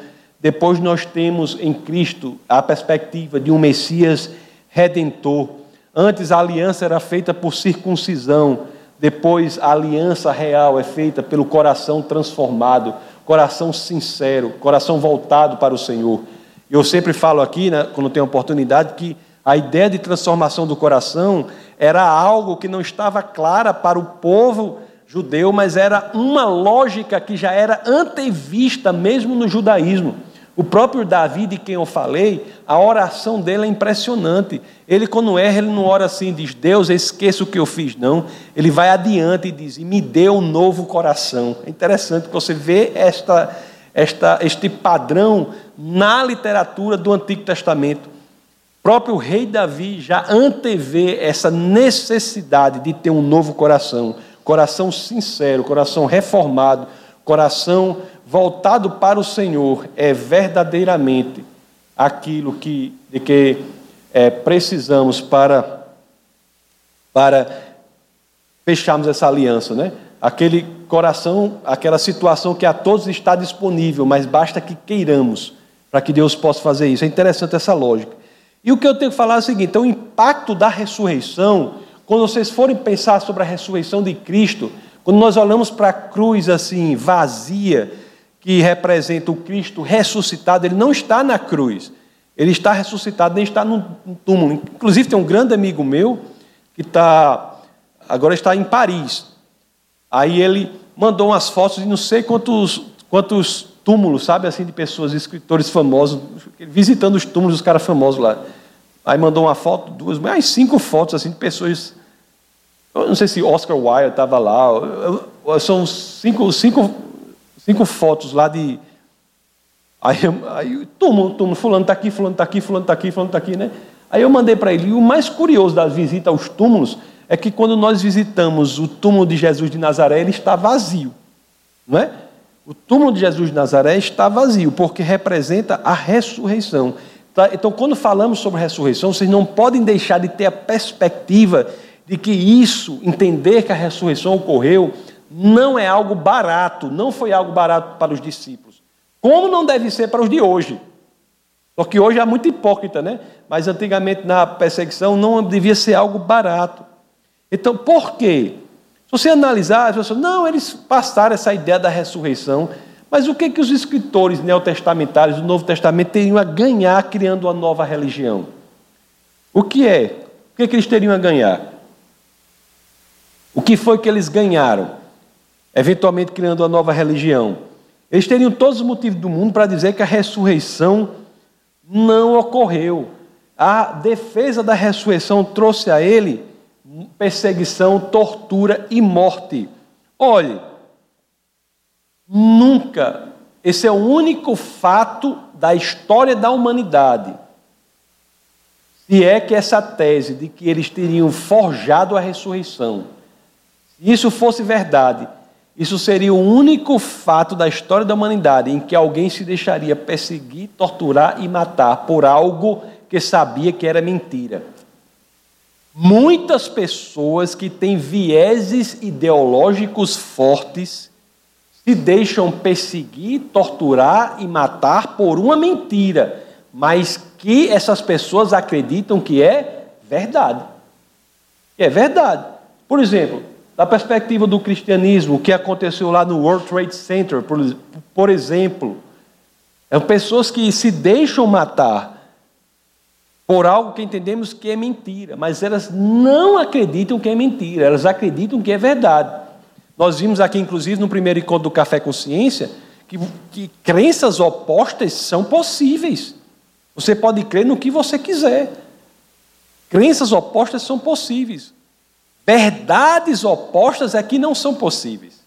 depois nós temos em Cristo a perspectiva de um Messias redentor. Antes a aliança era feita por circuncisão, depois a aliança real é feita pelo coração transformado, coração sincero, coração voltado para o Senhor. Eu sempre falo aqui, né, quando tenho oportunidade, que a ideia de transformação do coração era algo que não estava clara para o povo judeu, mas era uma lógica que já era antevista mesmo no judaísmo. O próprio Davi, de quem eu falei, a oração dele é impressionante. Ele, quando erra, ele não ora assim, diz, Deus, esqueça o que eu fiz, não. Ele vai adiante e diz, me dê um novo coração. É interessante que você vê esta, esta, este padrão na literatura do Antigo Testamento. O próprio rei Davi já antevê essa necessidade de ter um novo coração, coração sincero, coração reformado, coração voltado para o Senhor é verdadeiramente aquilo que, de que é, precisamos para, para fecharmos essa aliança, né? Aquele coração, aquela situação que a todos está disponível, mas basta que queiramos para que Deus possa fazer isso. É interessante essa lógica. E o que eu tenho que falar é o seguinte: então, o impacto da ressurreição, quando vocês forem pensar sobre a ressurreição de Cristo, quando nós olhamos para a cruz assim, vazia, que representa o Cristo ressuscitado, ele não está na cruz. Ele está ressuscitado, nem está no túmulo. Inclusive, tem um grande amigo meu que está, agora está em Paris. Aí ele mandou umas fotos de não sei quantos, quantos túmulos, sabe, assim, de pessoas, escritores famosos, visitando os túmulos dos caras famosos lá. Aí mandou uma foto, duas, mais cinco fotos, assim, de pessoas. Eu não sei se Oscar Wilde estava lá. São cinco, cinco cinco fotos lá de. Aí, aí túmulo, túmulo, fulano está aqui, fulano está aqui, fulano está aqui, fulano está aqui, né? Aí eu mandei para ele. E o mais curioso da visita aos túmulos é que quando nós visitamos o túmulo de Jesus de Nazaré, ele está vazio. Não é? O túmulo de Jesus de Nazaré está vazio, porque representa a ressurreição. Tá? Então, quando falamos sobre ressurreição, vocês não podem deixar de ter a perspectiva de que isso, entender que a ressurreição ocorreu, não é algo barato, não foi algo barato para os discípulos. Como não deve ser para os de hoje. Porque hoje é muito hipócrita, né? Mas antigamente na perseguição não devia ser algo barato. Então, por quê? Se você analisar, as pessoas, não, eles passaram essa ideia da ressurreição, mas o que que os escritores neotestamentários do Novo Testamento teriam a ganhar criando uma nova religião? O que é? O que, que eles teriam a ganhar? O que foi que eles ganharam? eventualmente criando uma nova religião. Eles teriam todos os motivos do mundo para dizer que a ressurreição não ocorreu. A defesa da ressurreição trouxe a ele perseguição, tortura e morte. Olhe, nunca, esse é o único fato da história da humanidade. Se é que essa tese de que eles teriam forjado a ressurreição, se isso fosse verdade, isso seria o único fato da história da humanidade em que alguém se deixaria perseguir, torturar e matar por algo que sabia que era mentira. Muitas pessoas que têm vieses ideológicos fortes se deixam perseguir, torturar e matar por uma mentira, mas que essas pessoas acreditam que é verdade. é verdade. Por exemplo, da perspectiva do cristianismo, o que aconteceu lá no World Trade Center, por, exemplo, são pessoas que se deixam matar por algo que entendemos que é mentira, mas elas não acreditam que é mentira, elas acreditam que é verdade. Nós vimos aqui, inclusive, no primeiro encontro do Café Consciência, que, que crenças opostas são possíveis. Você pode crer no que você quiser. Crenças opostas são possíveis. Verdades opostas é que não são possíveis.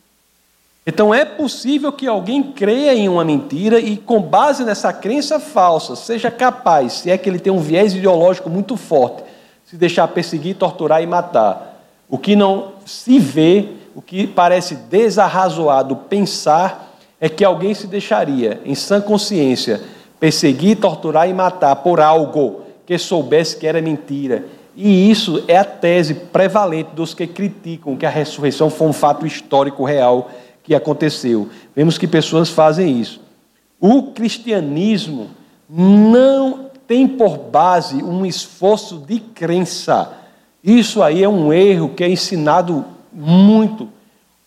Então é possível que alguém creia em uma mentira e, com base nessa crença falsa, seja capaz, se é que ele tem um viés ideológico muito forte, se deixar perseguir, torturar e matar. O que não se vê, o que parece desarrazoado pensar, é que alguém se deixaria, em sã consciência, perseguir, torturar e matar por algo que soubesse que era mentira e isso é a tese prevalente dos que criticam que a ressurreição foi um fato histórico real que aconteceu. Vemos que pessoas fazem isso. O cristianismo não tem por base um esforço de crença, Isso aí é um erro que é ensinado muito.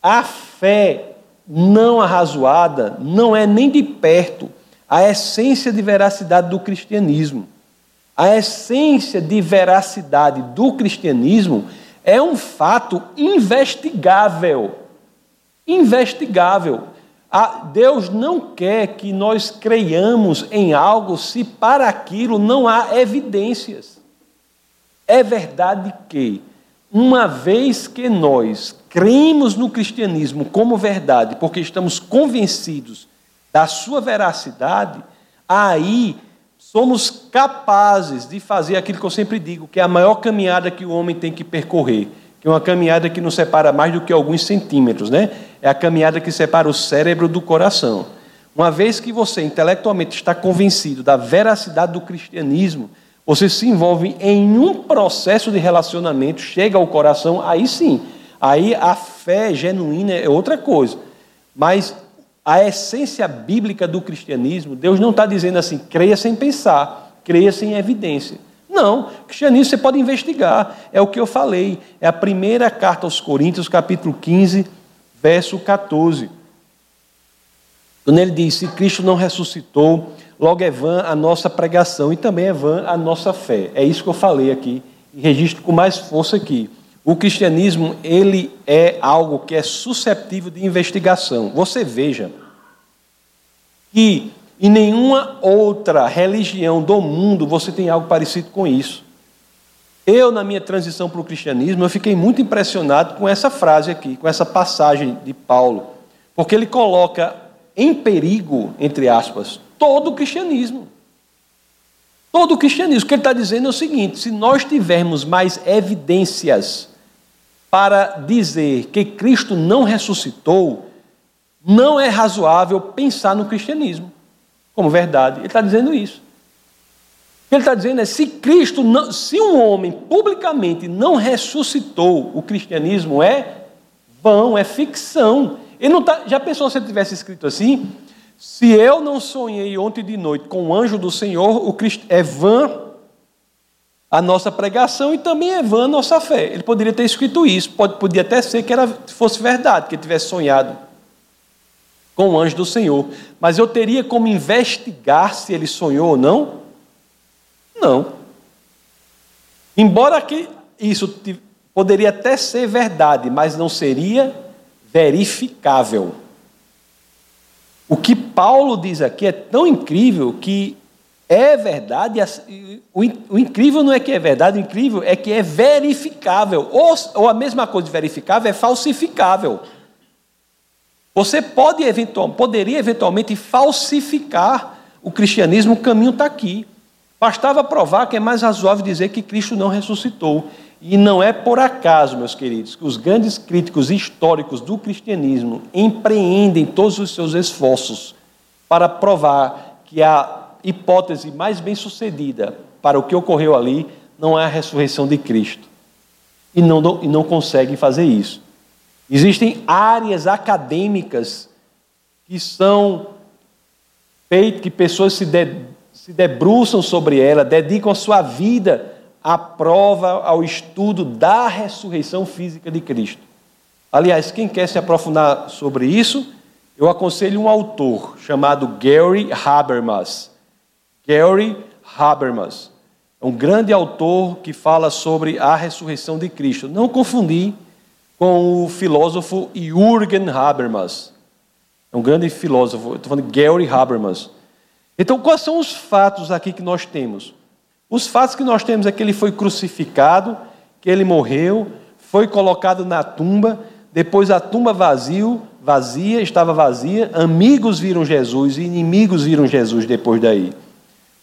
A fé não arrazoada não é nem de perto a essência de veracidade do cristianismo. A essência de veracidade do cristianismo é um fato investigável. Investigável. Deus não quer que nós creiamos em algo se para aquilo não há evidências. É verdade que, uma vez que nós cremos no cristianismo como verdade, porque estamos convencidos da sua veracidade, aí somos capazes de fazer aquilo que eu sempre digo, que é a maior caminhada que o homem tem que percorrer, que é uma caminhada que não separa mais do que alguns centímetros, né? É a caminhada que separa o cérebro do coração. Uma vez que você intelectualmente está convencido da veracidade do cristianismo, você se envolve em um processo de relacionamento, chega ao coração, aí sim, aí a fé genuína é outra coisa. Mas a essência bíblica do cristianismo, Deus não está dizendo assim, creia sem pensar, creia sem evidência. Não, cristianismo você pode investigar, é o que eu falei, é a primeira carta aos Coríntios, capítulo 15, verso 14. Quando ele diz: Se Cristo não ressuscitou, logo é vã a nossa pregação e também é vã a nossa fé. É isso que eu falei aqui e registro com mais força aqui. O cristianismo, ele é algo que é susceptível de investigação. Você veja que em nenhuma outra religião do mundo você tem algo parecido com isso. Eu, na minha transição para o cristianismo, eu fiquei muito impressionado com essa frase aqui, com essa passagem de Paulo, porque ele coloca em perigo, entre aspas, todo o cristianismo. Todo o cristianismo. O que ele está dizendo é o seguinte: se nós tivermos mais evidências para dizer que Cristo não ressuscitou, não é razoável pensar no cristianismo como verdade. Ele está dizendo isso. O que ele está dizendo é: se Cristo, não, se um homem publicamente não ressuscitou, o cristianismo é vão, é ficção. Ele não tá, já pensou se ele tivesse escrito assim? Se eu não sonhei ontem de noite com o anjo do Senhor, o Cristo é vã a nossa pregação e também é vã a nossa fé. Ele poderia ter escrito isso, pode, podia até ser que era, fosse verdade, que ele tivesse sonhado com o anjo do Senhor. Mas eu teria como investigar se ele sonhou ou não? Não. Embora que isso poderia até ser verdade, mas não seria verificável. O que Paulo diz aqui é tão incrível que é verdade, o incrível não é que é verdade, o incrível é que é verificável. Ou, ou a mesma coisa de verificável é falsificável. Você pode eventual, poderia eventualmente falsificar o cristianismo, o caminho está aqui. Bastava provar que é mais razoável dizer que Cristo não ressuscitou. E não é por acaso, meus queridos, que os grandes críticos históricos do cristianismo empreendem todos os seus esforços para provar que a hipótese mais bem sucedida para o que ocorreu ali não é a ressurreição de Cristo. E não, e não conseguem fazer isso. Existem áreas acadêmicas que são feitas, que pessoas se, de, se debruçam sobre ela, dedicam a sua vida à prova, ao estudo da ressurreição física de Cristo. Aliás, quem quer se aprofundar sobre isso, eu aconselho um autor chamado Gary Habermas. Gary Habermas é um grande autor que fala sobre a ressurreição de Cristo. Não confundir com o filósofo Jürgen Habermas. É um grande filósofo, estou falando de Gary Habermas. Então, quais são os fatos aqui que nós temos? Os fatos que nós temos é que ele foi crucificado, que ele morreu, foi colocado na tumba, depois a tumba vazio, vazia, estava vazia, amigos viram Jesus e inimigos viram Jesus depois daí.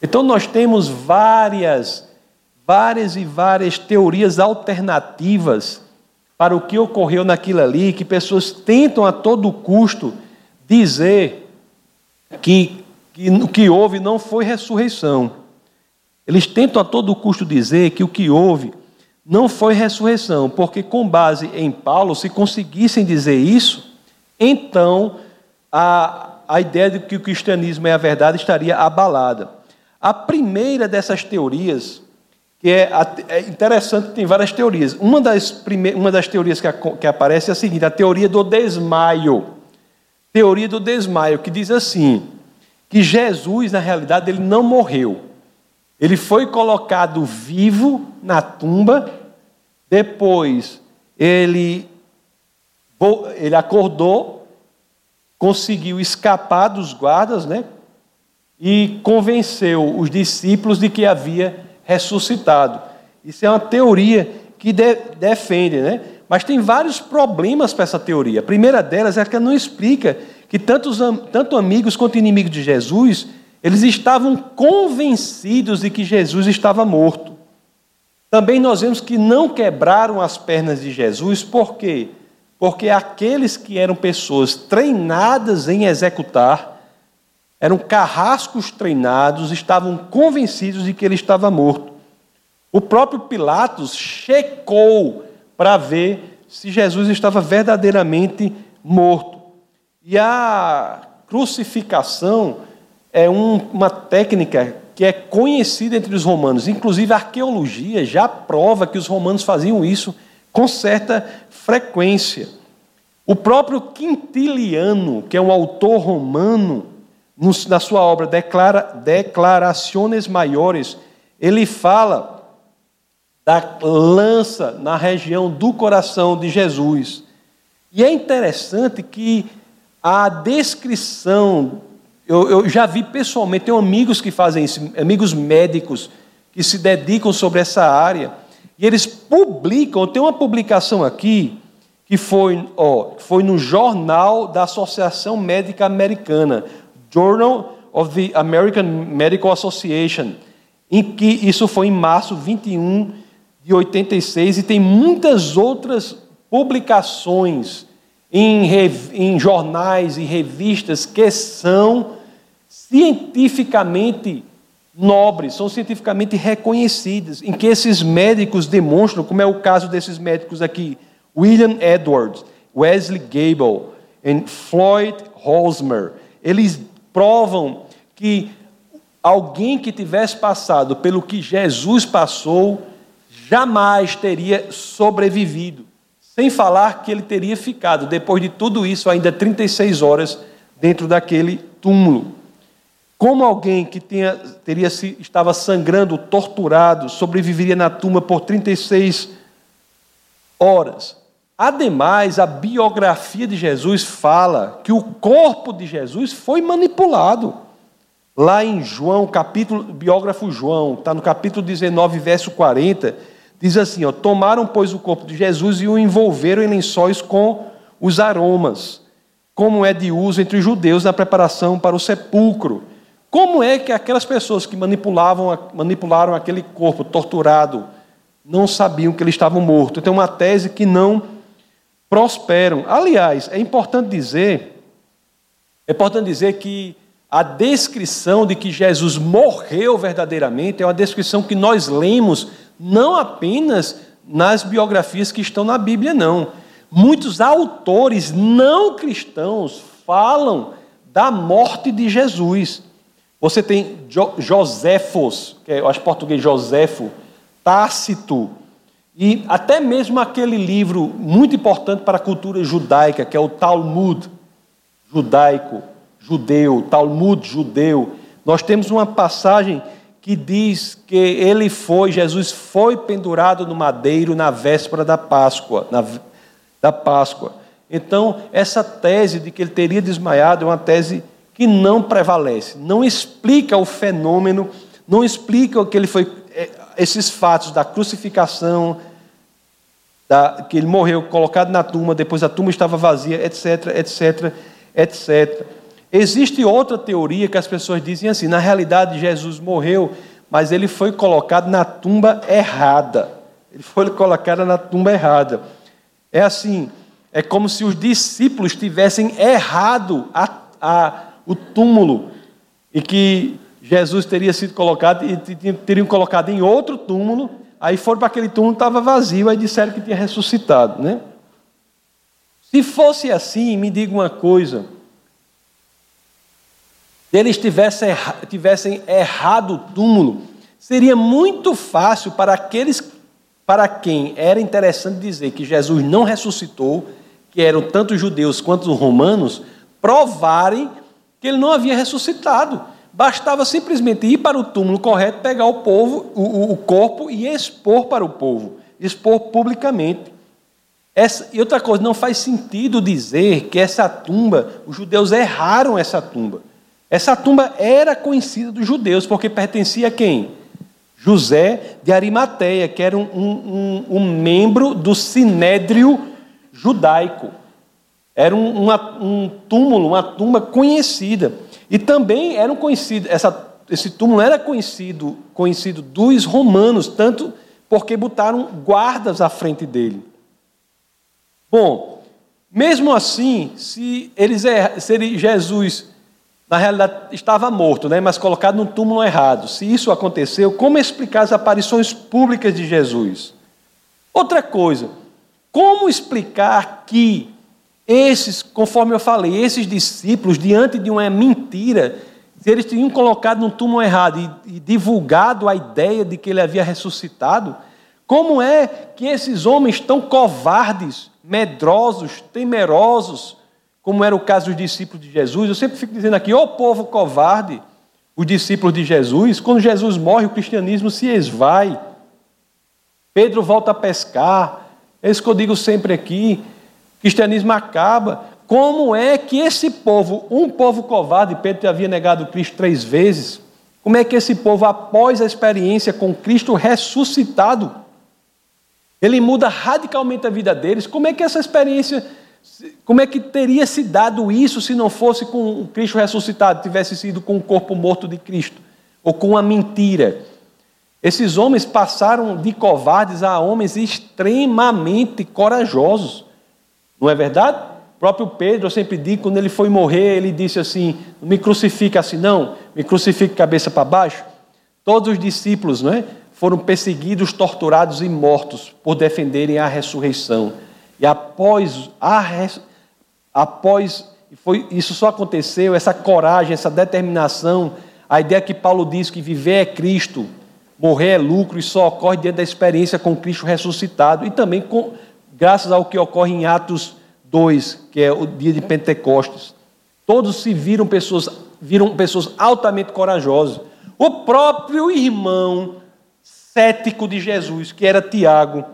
Então nós temos várias, várias e várias teorias alternativas para o que ocorreu naquilo ali, que pessoas tentam a todo custo dizer que, que o que houve não foi ressurreição. Eles tentam a todo custo dizer que o que houve não foi ressurreição, porque com base em Paulo, se conseguissem dizer isso, então a, a ideia de que o cristianismo é a verdade estaria abalada. A primeira dessas teorias que é, é interessante, tem várias teorias. Uma das, prime... uma das teorias que, a... que aparece é a seguinte: a teoria do desmaio. Teoria do desmaio, que diz assim: que Jesus, na realidade, ele não morreu. Ele foi colocado vivo na tumba, depois ele, ele acordou, conseguiu escapar dos guardas, né? E convenceu os discípulos de que havia ressuscitado. Isso é uma teoria que de, defende, né? Mas tem vários problemas para essa teoria. A primeira delas é que ela não explica que tantos, tanto amigos quanto inimigos de Jesus, eles estavam convencidos de que Jesus estava morto. Também nós vemos que não quebraram as pernas de Jesus, por quê? Porque aqueles que eram pessoas treinadas em executar, eram carrascos treinados, estavam convencidos de que ele estava morto. O próprio Pilatos checou para ver se Jesus estava verdadeiramente morto. E a crucificação é um, uma técnica que é conhecida entre os romanos. Inclusive, a arqueologia já prova que os romanos faziam isso com certa frequência. O próprio Quintiliano, que é um autor romano, na sua obra Declara, Declarações Maiores, ele fala da lança na região do coração de Jesus. E é interessante que a descrição eu, eu já vi pessoalmente, tenho amigos que fazem isso, amigos médicos que se dedicam sobre essa área, e eles publicam, tem uma publicação aqui que foi, ó, foi no Jornal da Associação Médica Americana, Journal of the American Medical Association, em que isso foi em março 21 de 86 e tem muitas outras publicações em, em jornais e revistas que são cientificamente nobres, são cientificamente reconhecidas, em que esses médicos demonstram, como é o caso desses médicos aqui, William Edwards, Wesley Gable e Floyd Holzmer, eles provam que alguém que tivesse passado pelo que Jesus passou jamais teria sobrevivido. Sem falar que ele teria ficado, depois de tudo isso, ainda 36 horas dentro daquele túmulo. Como alguém que teria se, estava sangrando, torturado, sobreviveria na tumba por 36 horas. Ademais, a biografia de Jesus fala que o corpo de Jesus foi manipulado. Lá em João, capítulo, biógrafo João, está no capítulo 19, verso 40, Diz assim: ó, tomaram, pois, o corpo de Jesus e o envolveram em lençóis com os aromas, como é de uso entre os judeus na preparação para o sepulcro. Como é que aquelas pessoas que manipulavam, manipularam aquele corpo torturado não sabiam que ele estava morto? Então, uma tese que não prosperam. Aliás, é importante dizer, é importante dizer que a descrição de que Jesus morreu verdadeiramente é uma descrição que nós lemos não apenas nas biografias que estão na Bíblia, não. Muitos autores não cristãos falam da morte de Jesus. Você tem jo Joséfos, que é, eu acho português Joséfo, Tácito, e até mesmo aquele livro muito importante para a cultura judaica, que é o Talmud judaico, judeu, Talmud judeu. Nós temos uma passagem que diz que ele foi, Jesus foi pendurado no madeiro na véspera da Páscoa, na, da Páscoa. Então, essa tese de que ele teria desmaiado é uma tese que não prevalece, não explica o fenômeno, não explica que ele foi é, esses fatos da crucificação, da, que ele morreu colocado na tumba, depois a tumba estava vazia, etc, etc, etc. Existe outra teoria que as pessoas dizem assim: na realidade, Jesus morreu, mas ele foi colocado na tumba errada. Ele foi colocado na tumba errada. É assim: é como se os discípulos tivessem errado a, a, o túmulo e que Jesus teria sido colocado e teriam colocado em outro túmulo. Aí foram para aquele túmulo, estava vazio, aí disseram que tinha ressuscitado, né? Se fosse assim, me diga uma coisa eles tivessem, tivessem errado o túmulo, seria muito fácil para aqueles para quem era interessante dizer que Jesus não ressuscitou, que eram tanto os judeus quanto os romanos, provarem que ele não havia ressuscitado. Bastava simplesmente ir para o túmulo correto, pegar o povo, o, o corpo e expor para o povo, expor publicamente. Essa, e outra coisa, não faz sentido dizer que essa tumba, os judeus erraram essa tumba. Essa tumba era conhecida dos judeus, porque pertencia a quem? José de Arimateia, que era um, um, um membro do sinédrio judaico. Era um, uma, um túmulo, uma tumba conhecida. E também era um conhecido, essa, esse túmulo era conhecido, conhecido dos romanos, tanto porque botaram guardas à frente dele. Bom, mesmo assim, se, eles, se ele, Jesus, na realidade, estava morto, né, mas colocado no túmulo errado, se isso aconteceu, como explicar as aparições públicas de Jesus? Outra coisa, como explicar que esses, conforme eu falei, esses discípulos, diante de uma mentira, se eles tinham colocado no túmulo errado e, e divulgado a ideia de que ele havia ressuscitado, como é que esses homens tão covardes medrosos, temerosos, como era o caso dos discípulos de Jesus. Eu sempre fico dizendo aqui, ô povo covarde, os discípulos de Jesus, quando Jesus morre, o cristianismo se esvai. Pedro volta a pescar. É isso que eu digo sempre aqui. Cristianismo acaba. Como é que esse povo, um povo covarde, Pedro havia negado Cristo três vezes, como é que esse povo, após a experiência com Cristo ressuscitado, ele muda radicalmente a vida deles. Como é que essa experiência, como é que teria se dado isso se não fosse com o Cristo ressuscitado, tivesse sido com o corpo morto de Cristo, ou com a mentira? Esses homens passaram de covardes a homens extremamente corajosos. Não é verdade? O próprio Pedro, eu sempre digo, quando ele foi morrer, ele disse assim: não me crucifique assim, não, me crucifique cabeça para baixo. Todos os discípulos, não é? foram perseguidos, torturados e mortos por defenderem a ressurreição. E após, a, após foi, isso só aconteceu, essa coragem, essa determinação, a ideia que Paulo diz que viver é Cristo, morrer é lucro, e só ocorre diante da experiência com Cristo ressuscitado, e também com, graças ao que ocorre em Atos 2, que é o dia de Pentecostes. Todos se viram pessoas, viram pessoas altamente corajosas. O próprio irmão cético de Jesus, que era Tiago.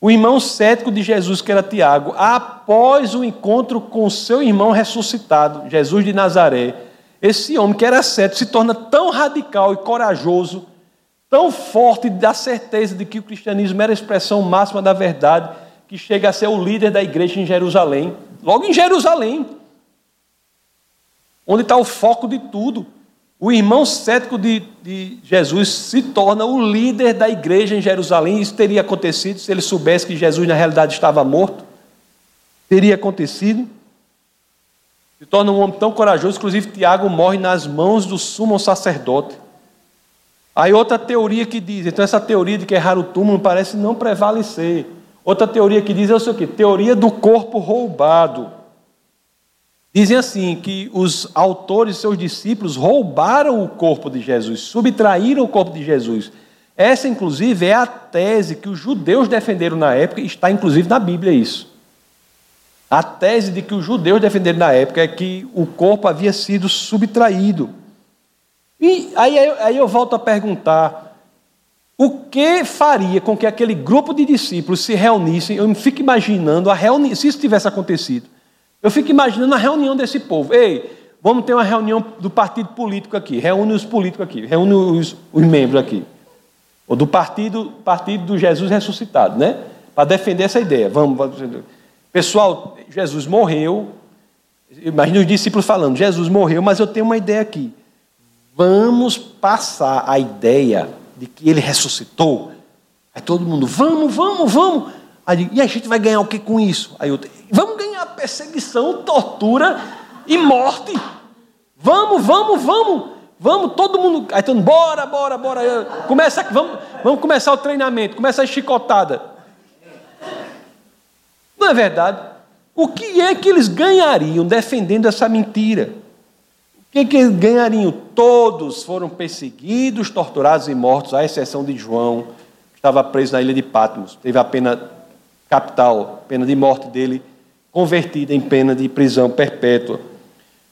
O irmão cético de Jesus, que era Tiago, após o encontro com seu irmão ressuscitado, Jesus de Nazaré, esse homem que era cético se torna tão radical e corajoso, tão forte da certeza de que o cristianismo era a expressão máxima da verdade, que chega a ser o líder da igreja em Jerusalém, logo em Jerusalém, onde está o foco de tudo. O irmão cético de, de, Jesus se torna o líder da igreja em Jerusalém. Isso teria acontecido se ele soubesse que Jesus, na realidade, estava morto. Teria acontecido. Se torna um homem tão corajoso, inclusive Tiago morre nas mãos do sumo sacerdote. Aí outra teoria que diz, então essa teoria de que errar o túmulo parece não prevalecer. Outra teoria que diz é o seguinte: teoria do corpo roubado. Dizem assim que os autores seus discípulos roubaram o corpo de Jesus, subtraíram o corpo de Jesus. Essa, inclusive, é a tese que os judeus defenderam na época, e está inclusive na Bíblia isso. A tese de que os judeus defenderam na época é que o corpo havia sido subtraído. E aí, aí eu volto a perguntar: o que faria com que aquele grupo de discípulos se reunissem? Eu fico imaginando a reunião, se isso tivesse acontecido. Eu fico imaginando a reunião desse povo. Ei, vamos ter uma reunião do partido político aqui. Reúne os políticos aqui, reúne os, os membros aqui. Ou do partido, partido do Jesus ressuscitado, né? Para defender essa ideia. Vamos, Pessoal, Jesus morreu. Imagina os discípulos falando: Jesus morreu, mas eu tenho uma ideia aqui. Vamos passar a ideia de que ele ressuscitou. Aí todo mundo, vamos, vamos, vamos. Aí, e a gente vai ganhar o que com isso? Aí eu, vamos ganhar perseguição, tortura e morte. Vamos, vamos, vamos. Vamos, todo mundo. Aí todo mundo, bora, bora, bora. Começa, vamos, vamos começar o treinamento, começa a chicotada. Não é verdade? O que é que eles ganhariam defendendo essa mentira? O que, ganhariam? Todos foram perseguidos, torturados e mortos, à exceção de João, que estava preso na ilha de Patmos. Teve a pena capital, pena de morte dele, convertida em pena de prisão perpétua.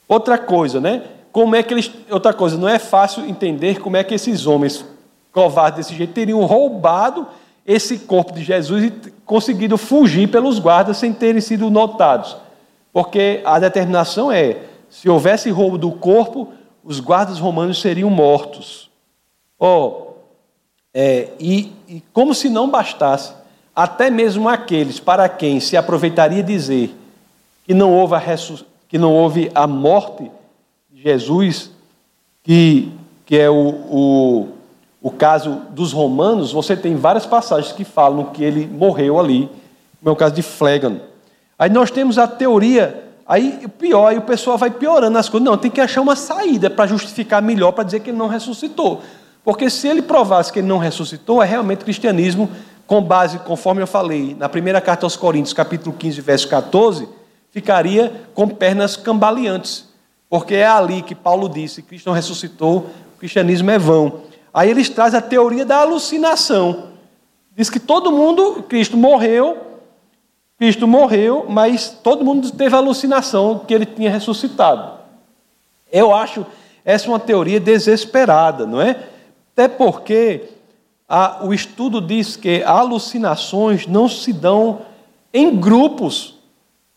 Outra coisa, né? Como é que eles. Outra coisa, não é fácil entender como é que esses homens covardes desse jeito teriam roubado esse corpo de Jesus e conseguido fugir pelos guardas sem terem sido notados. Porque a determinação é: se houvesse roubo do corpo, os guardas romanos seriam mortos. Oh, é, e, e como se não bastasse, até mesmo aqueles para quem se aproveitaria dizer que não houve a, que não houve a morte de Jesus, que, que é o, o, o caso dos romanos, você tem várias passagens que falam que ele morreu ali, como é o caso de Flegano. Aí nós temos a teoria, aí o pior, aí o pessoal vai piorando as coisas. Não, tem que achar uma saída para justificar melhor, para dizer que ele não ressuscitou. Porque se ele provasse que ele não ressuscitou, é realmente cristianismo com base, conforme eu falei, na primeira carta aos Coríntios, capítulo 15, verso 14, ficaria com pernas cambaleantes. Porque é ali que Paulo disse: Cristo não ressuscitou, o cristianismo é vão. Aí eles trazem a teoria da alucinação. Diz que todo mundo, Cristo morreu, Cristo morreu, mas todo mundo teve alucinação que ele tinha ressuscitado. Eu acho essa uma teoria desesperada, não é? Até porque a, o estudo diz que alucinações não se dão em grupos.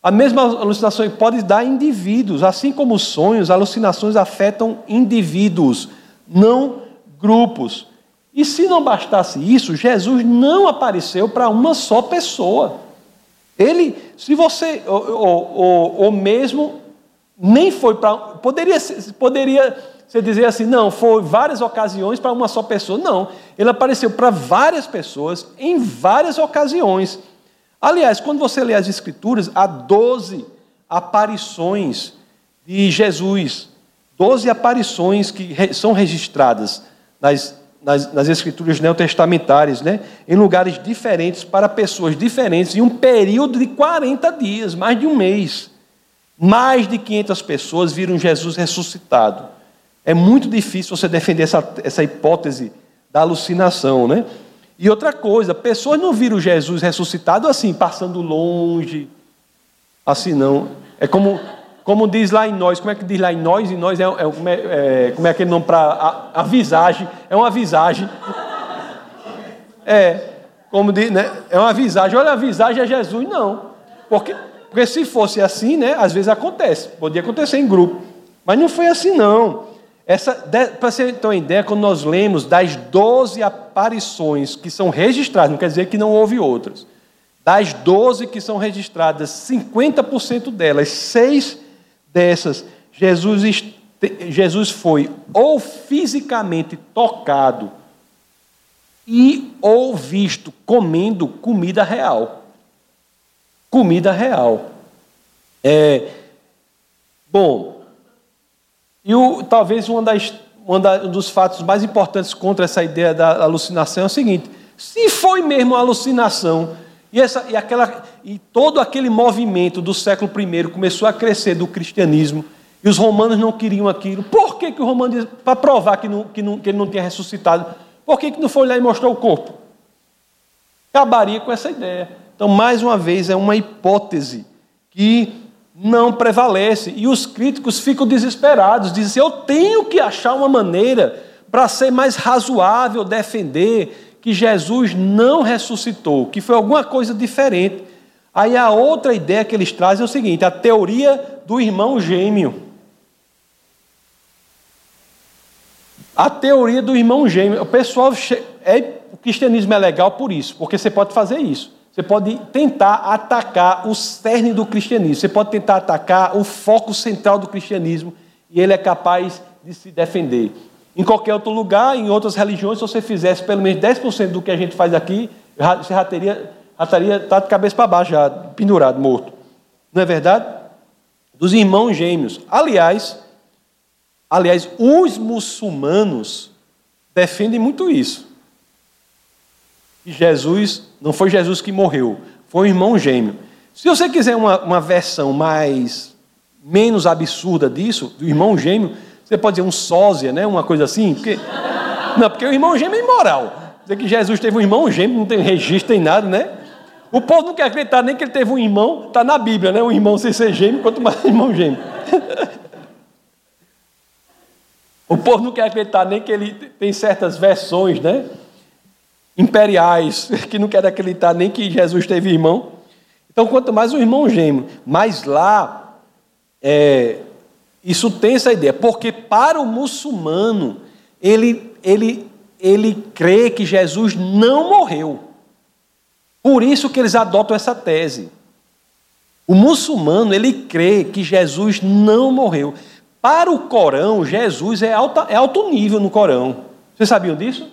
A mesma alucinação pode dar em indivíduos, assim como os sonhos, alucinações afetam indivíduos, não grupos. E se não bastasse isso, Jesus não apareceu para uma só pessoa. Ele, se você, ou, ou, ou mesmo, nem foi para. Poderia, poderia você dizer assim, não, foi várias ocasiões para uma só pessoa. Não, ele apareceu para várias pessoas em várias ocasiões. Aliás, quando você lê as Escrituras, há 12 aparições de Jesus. 12 aparições que são registradas nas, nas, nas Escrituras neotestamentárias, né? em lugares diferentes, para pessoas diferentes, em um período de 40 dias, mais de um mês. Mais de 500 pessoas viram Jesus ressuscitado. É muito difícil você defender essa, essa hipótese da alucinação, né? E outra coisa, pessoas não viram Jesus ressuscitado assim, passando longe, assim não. É como, como diz lá em nós, como é que diz lá em nós? Em nós é, é, é, é como é aquele nome para a? É uma visagem. É, como diz, né? É uma visagem. Olha, a visagem é Jesus, não. Porque, porque se fosse assim, né? Às vezes acontece. Podia acontecer em grupo. Mas não foi assim, não. Para você ter uma ideia, quando nós lemos das 12 aparições que são registradas, não quer dizer que não houve outras, das 12 que são registradas, 50% delas, seis dessas, Jesus, Jesus foi ou fisicamente tocado e ou visto comendo comida real. Comida real. É, bom, e o, talvez uma das, uma da, um dos fatos mais importantes contra essa ideia da alucinação é o seguinte: se foi mesmo uma alucinação, e, essa, e, aquela, e todo aquele movimento do século I começou a crescer do cristianismo, e os romanos não queriam aquilo, por que, que o romano, para provar que, não, que, não, que ele não tinha ressuscitado, por que, que não foi lá e mostrou o corpo? Acabaria com essa ideia. Então, mais uma vez, é uma hipótese que não prevalece. E os críticos ficam desesperados, dizem assim, eu tenho que achar uma maneira para ser mais razoável defender que Jesus não ressuscitou, que foi alguma coisa diferente. Aí a outra ideia que eles trazem é o seguinte: a teoria do irmão gêmeo. A teoria do irmão gêmeo. O pessoal. É, o cristianismo é legal por isso, porque você pode fazer isso. Você pode tentar atacar o cerne do cristianismo, você pode tentar atacar o foco central do cristianismo e ele é capaz de se defender. Em qualquer outro lugar, em outras religiões, se você fizesse pelo menos 10% do que a gente faz aqui, você já teria, estaria tá de cabeça para baixo, já pendurado, morto. Não é verdade? Dos irmãos gêmeos. Aliás, aliás, os muçulmanos defendem muito isso. E Jesus, não foi Jesus que morreu, foi um irmão gêmeo. Se você quiser uma, uma versão mais menos absurda disso, do irmão gêmeo, Você pode dizer um sósia, né? Uma coisa assim. Porque... Não, porque o irmão gêmeo é imoral. Dizer que Jesus teve um irmão gêmeo, não tem registro, tem nada, né? O povo não quer acreditar nem que ele teve um irmão, está na Bíblia, né? Um irmão sem ser gêmeo, quanto mais irmão gêmeo. o povo não quer acreditar nem que ele tem certas versões, né? Imperiais, que não querem acreditar nem que Jesus teve irmão. Então, quanto mais o irmão gêmeo. Mas lá, é, isso tem essa ideia, porque para o muçulmano, ele, ele, ele crê que Jesus não morreu. Por isso que eles adotam essa tese. O muçulmano, ele crê que Jesus não morreu. Para o Corão, Jesus é, alta, é alto nível no Corão. Vocês sabiam disso?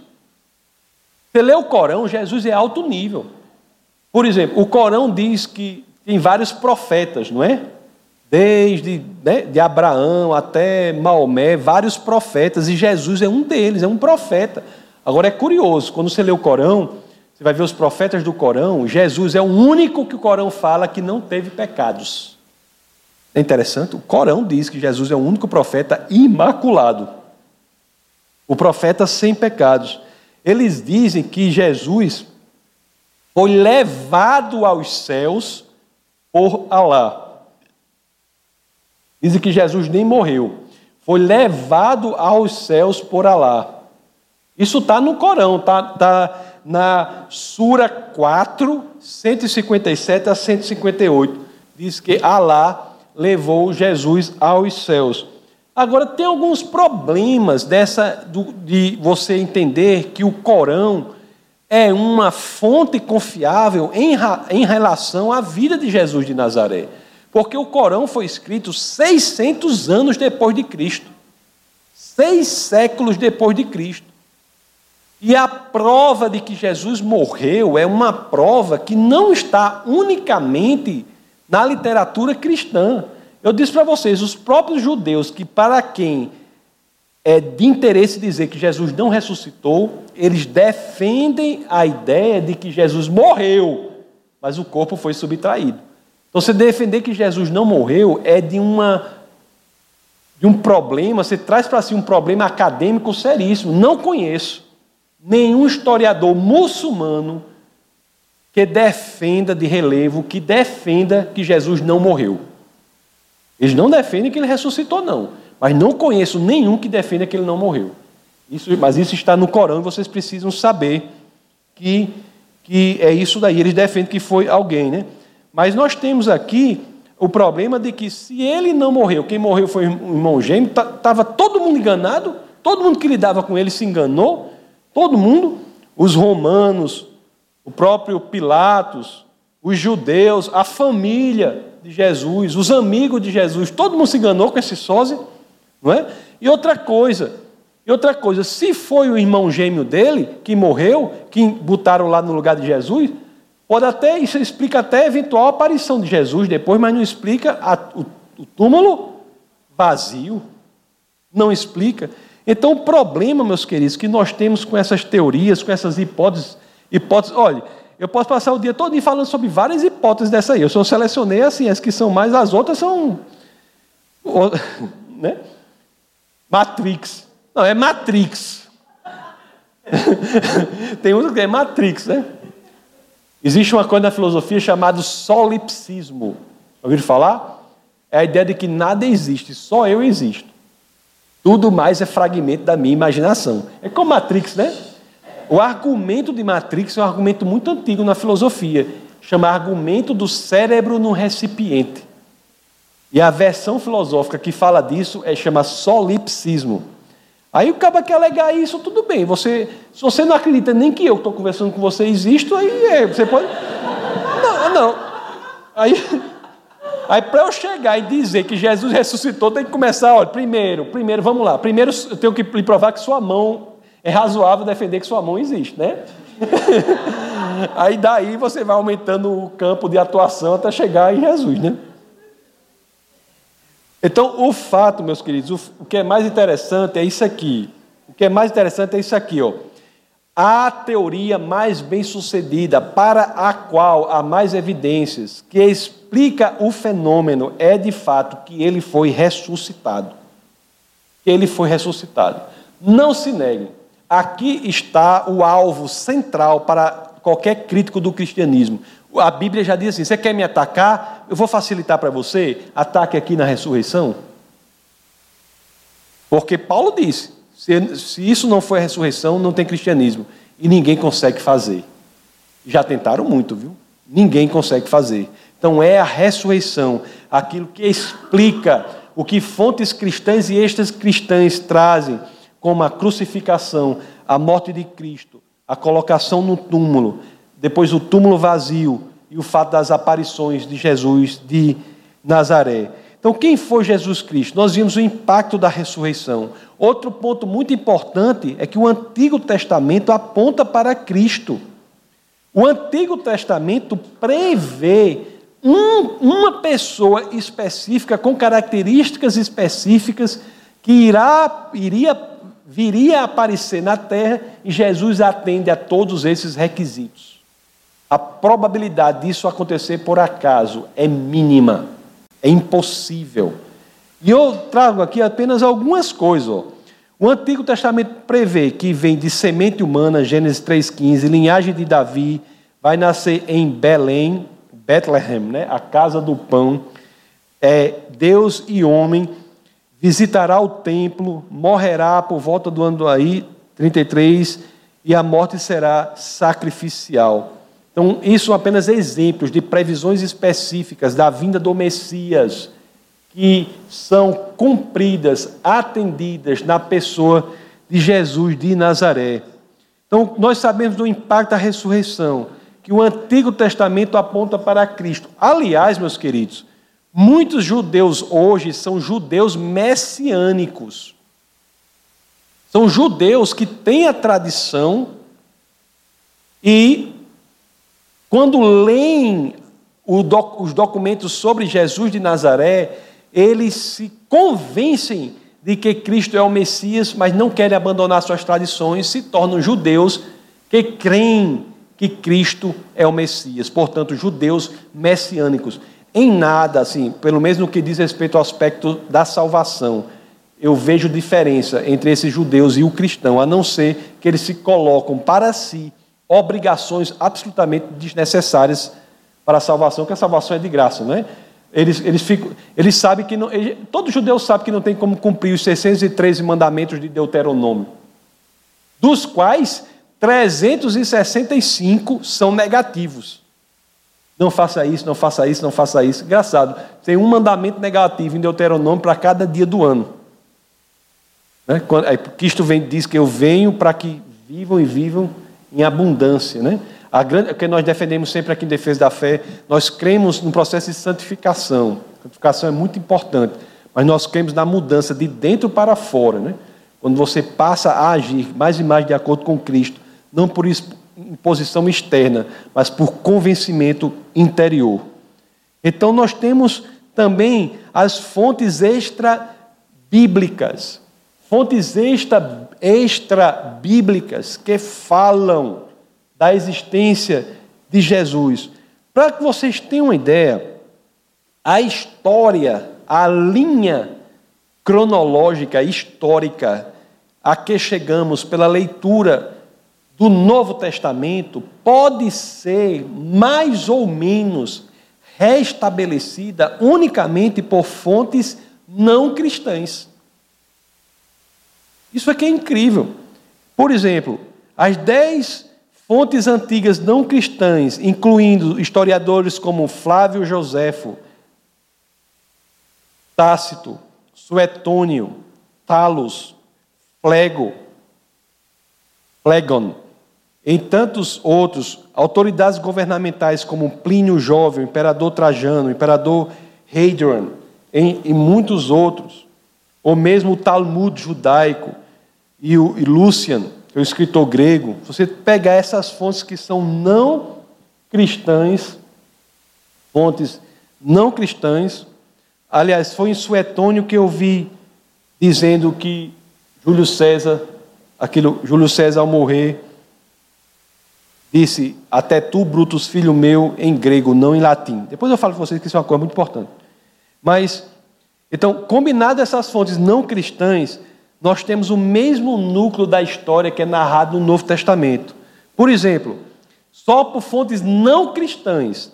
Você lê o Corão, Jesus é alto nível. Por exemplo, o Corão diz que tem vários profetas, não é? Desde né, de Abraão até Maomé, vários profetas, e Jesus é um deles, é um profeta. Agora é curioso, quando você lê o Corão, você vai ver os profetas do Corão, Jesus é o único que o Corão fala que não teve pecados. É interessante, o Corão diz que Jesus é o único profeta imaculado. O profeta sem pecados. Eles dizem que Jesus foi levado aos céus por Alá. Dizem que Jesus nem morreu. Foi levado aos céus por Alá. Isso está no Corão, está tá na Sura 4, 157 a 158. Diz que Alá levou Jesus aos céus. Agora, tem alguns problemas dessa de você entender que o Corão é uma fonte confiável em, em relação à vida de Jesus de Nazaré. Porque o Corão foi escrito 600 anos depois de Cristo. Seis séculos depois de Cristo. E a prova de que Jesus morreu é uma prova que não está unicamente na literatura cristã. Eu disse para vocês, os próprios judeus, que para quem é de interesse dizer que Jesus não ressuscitou, eles defendem a ideia de que Jesus morreu, mas o corpo foi subtraído. Então, você defender que Jesus não morreu é de uma de um problema, você traz para si um problema acadêmico seríssimo. Não conheço nenhum historiador muçulmano que defenda de relevo, que defenda que Jesus não morreu. Eles não defendem que ele ressuscitou, não. Mas não conheço nenhum que defenda que ele não morreu. Isso, mas isso está no Corão e vocês precisam saber que, que é isso daí. Eles defendem que foi alguém, né? Mas nós temos aqui o problema de que se ele não morreu, quem morreu foi o irmão gêmeo, estava todo mundo enganado, todo mundo que lidava com ele se enganou, Todo mundo, os romanos, o próprio Pilatos, os judeus, a família de Jesus, os amigos de Jesus, todo mundo se enganou com esse sósia, não é? E outra coisa, e outra coisa, se foi o irmão gêmeo dele que morreu, que botaram lá no lugar de Jesus, pode até, isso explica até a eventual aparição de Jesus depois, mas não explica a, o, o túmulo vazio. Não explica. Então, o problema, meus queridos, que nós temos com essas teorias, com essas hipóteses, hipóteses, olha, eu posso passar o dia todo falando sobre várias hipóteses dessa aí. Eu só selecionei assim, as que são mais, as outras são. Né? Matrix. Não, é Matrix. Tem uns que é Matrix, né? Existe uma coisa na filosofia chamada solipsismo. Ouviram falar? É a ideia de que nada existe, só eu existo. Tudo mais é fragmento da minha imaginação. É como Matrix, né? O argumento de Matrix é um argumento muito antigo na filosofia. Chama argumento do cérebro no recipiente. E a versão filosófica que fala disso é chama solipsismo. Aí o cara quer alegar isso, tudo bem. Você, se você não acredita nem que eu estou conversando com você existo, aí é, você pode. Não, não. Aí Aí para eu chegar e dizer que Jesus ressuscitou, tem que começar, olha, primeiro, primeiro, vamos lá. Primeiro eu tenho que lhe provar que sua mão é razoável defender que sua mão existe, né? Aí daí você vai aumentando o campo de atuação até chegar em Jesus, né? Então, o fato, meus queridos, o que é mais interessante é isso aqui. O que é mais interessante é isso aqui, ó. A teoria mais bem sucedida, para a qual há mais evidências, que explica o fenômeno, é de fato que ele foi ressuscitado. ele foi ressuscitado. Não se neguem. Aqui está o alvo central para qualquer crítico do cristianismo. A Bíblia já diz assim: você quer me atacar? Eu vou facilitar para você. Ataque aqui na ressurreição. Porque Paulo disse: se, se isso não for a ressurreição, não tem cristianismo. E ninguém consegue fazer. Já tentaram muito, viu? Ninguém consegue fazer. Então é a ressurreição, aquilo que explica o que fontes cristãs e extras cristãs trazem, como a crucificação, a morte de Cristo, a colocação no túmulo, depois o túmulo vazio e o fato das aparições de Jesus de Nazaré. Então, quem foi Jesus Cristo? Nós vimos o impacto da ressurreição. Outro ponto muito importante é que o Antigo Testamento aponta para Cristo. O Antigo Testamento prevê um, uma pessoa específica, com características específicas, que irá, iria, viria a aparecer na terra e Jesus atende a todos esses requisitos. A probabilidade disso acontecer por acaso é mínima, é impossível. E eu trago aqui apenas algumas coisas. O Antigo Testamento prevê que vem de semente humana, Gênesis 3,15, linhagem de Davi, vai nascer em Belém, Bethlehem, né? a casa do pão. É, Deus e homem visitará o templo, morrerá por volta do ano aí, 33, e a morte será sacrificial. Então, isso são apenas exemplos de previsões específicas da vinda do Messias, que são cumpridas, atendidas na pessoa de Jesus de Nazaré. Então, nós sabemos do impacto da ressurreição que o Antigo Testamento aponta para Cristo. Aliás, meus queridos, muitos judeus hoje são judeus messiânicos. São judeus que têm a tradição e, quando leem os documentos sobre Jesus de Nazaré, eles se convencem de que Cristo é o Messias, mas não querem abandonar suas tradições, se tornam judeus que creem que Cristo é o Messias, portanto, judeus messiânicos. Em nada, assim, pelo menos no que diz respeito ao aspecto da salvação, eu vejo diferença entre esses judeus e o cristão, a não ser que eles se colocam para si obrigações absolutamente desnecessárias para a salvação, que a salvação é de graça, não é? Eles, eles, ficam, eles sabem que não, eles, todo judeu sabe que não tem como cumprir os 613 mandamentos de Deuteronômio, dos quais 365 são negativos. Não faça isso, não faça isso, não faça isso. Engraçado, tem um mandamento negativo em Deuteronômio para cada dia do ano. Né? Cristo vem, diz que eu venho para que vivam e vivam em abundância. Né? A grande, o que nós defendemos sempre aqui em defesa da fé, nós cremos no processo de santificação. Santificação é muito importante, mas nós cremos na mudança de dentro para fora. Né? Quando você passa a agir mais e mais de acordo com Cristo, não por imposição externa, mas por convencimento interior. Então nós temos também as fontes extra-bíblicas, fontes extra, extra-bíblicas que falam da existência de Jesus. Para que vocês tenham uma ideia, a história, a linha cronológica histórica a que chegamos pela leitura do Novo Testamento pode ser mais ou menos restabelecida unicamente por fontes não cristãs. Isso aqui é incrível. Por exemplo, as dez fontes antigas não cristãs, incluindo historiadores como Flávio Joséfo, Tácito, Suetônio, Talos, Flego, Flegon, em tantos outros, autoridades governamentais como Plínio Jovem, imperador Trajano, imperador Hadrian, em muitos outros, ou mesmo o Talmud judaico e o e Lucian, é o escritor grego, você pegar essas fontes que são não cristãs, fontes não cristãs, aliás, foi em Suetônio que eu vi dizendo que Júlio César, aquilo, Júlio César ao morrer, disse: Até tu, Brutus, filho meu, em grego, não em latim. Depois eu falo para vocês que isso é uma coisa muito importante. Mas, então, combinado essas fontes não cristãs, nós temos o mesmo núcleo da história que é narrado no Novo Testamento. Por exemplo, só por fontes não cristãs,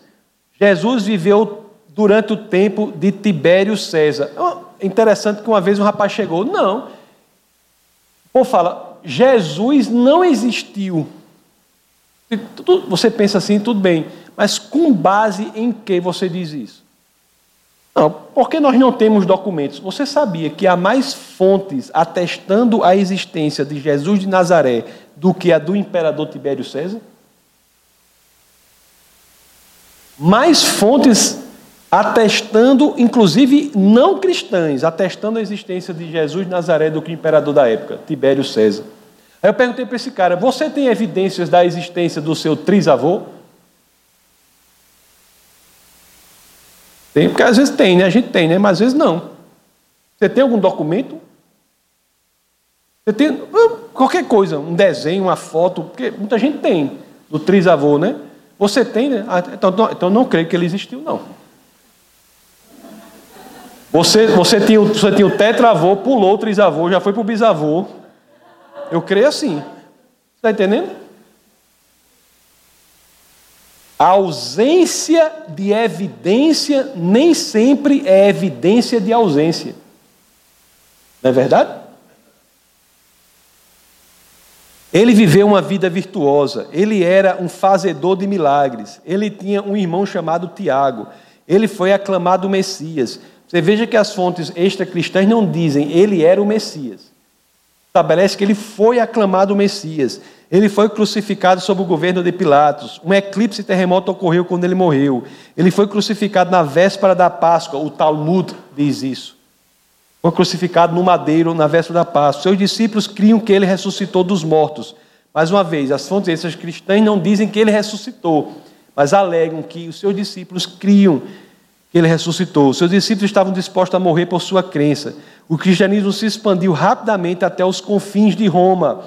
Jesus viveu durante o tempo de Tibério César. É interessante que uma vez um rapaz chegou, não. Ou fala, Jesus não existiu. Você pensa assim, tudo bem, mas com base em que você diz isso? Não, porque nós não temos documentos. Você sabia que há mais fontes atestando a existência de Jesus de Nazaré do que a do imperador Tibério César? Mais fontes atestando, inclusive não cristãs, atestando a existência de Jesus de Nazaré do que o imperador da época, Tibério César. Aí eu perguntei para esse cara: Você tem evidências da existência do seu trisavô? Tem, porque às vezes tem, né? A gente tem, né? Mas às vezes não. Você tem algum documento? Você tem qualquer coisa, um desenho, uma foto, porque muita gente tem do trisavô, né? Você tem, né? Ah, então, então não creio que ele existiu, não. Você, você, tinha, você tinha o tetravô, pulou o trisavô, já foi para o bisavô. Eu creio assim. Está entendendo? A ausência de evidência nem sempre é evidência de ausência. Não é verdade? Ele viveu uma vida virtuosa, ele era um fazedor de milagres, ele tinha um irmão chamado Tiago, ele foi aclamado Messias. Você veja que as fontes extra-cristãs não dizem ele era o Messias. Estabelece que ele foi aclamado Messias. Ele foi crucificado sob o governo de Pilatos. Um eclipse terremoto ocorreu quando ele morreu. Ele foi crucificado na véspera da Páscoa. O Talmud diz isso. Foi crucificado no madeiro na véspera da Páscoa. Seus discípulos criam que ele ressuscitou dos mortos. Mais uma vez, as fontes cristãs não dizem que ele ressuscitou, mas alegam que os seus discípulos criam ele ressuscitou. Seus discípulos estavam dispostos a morrer por sua crença. O cristianismo se expandiu rapidamente até os confins de Roma.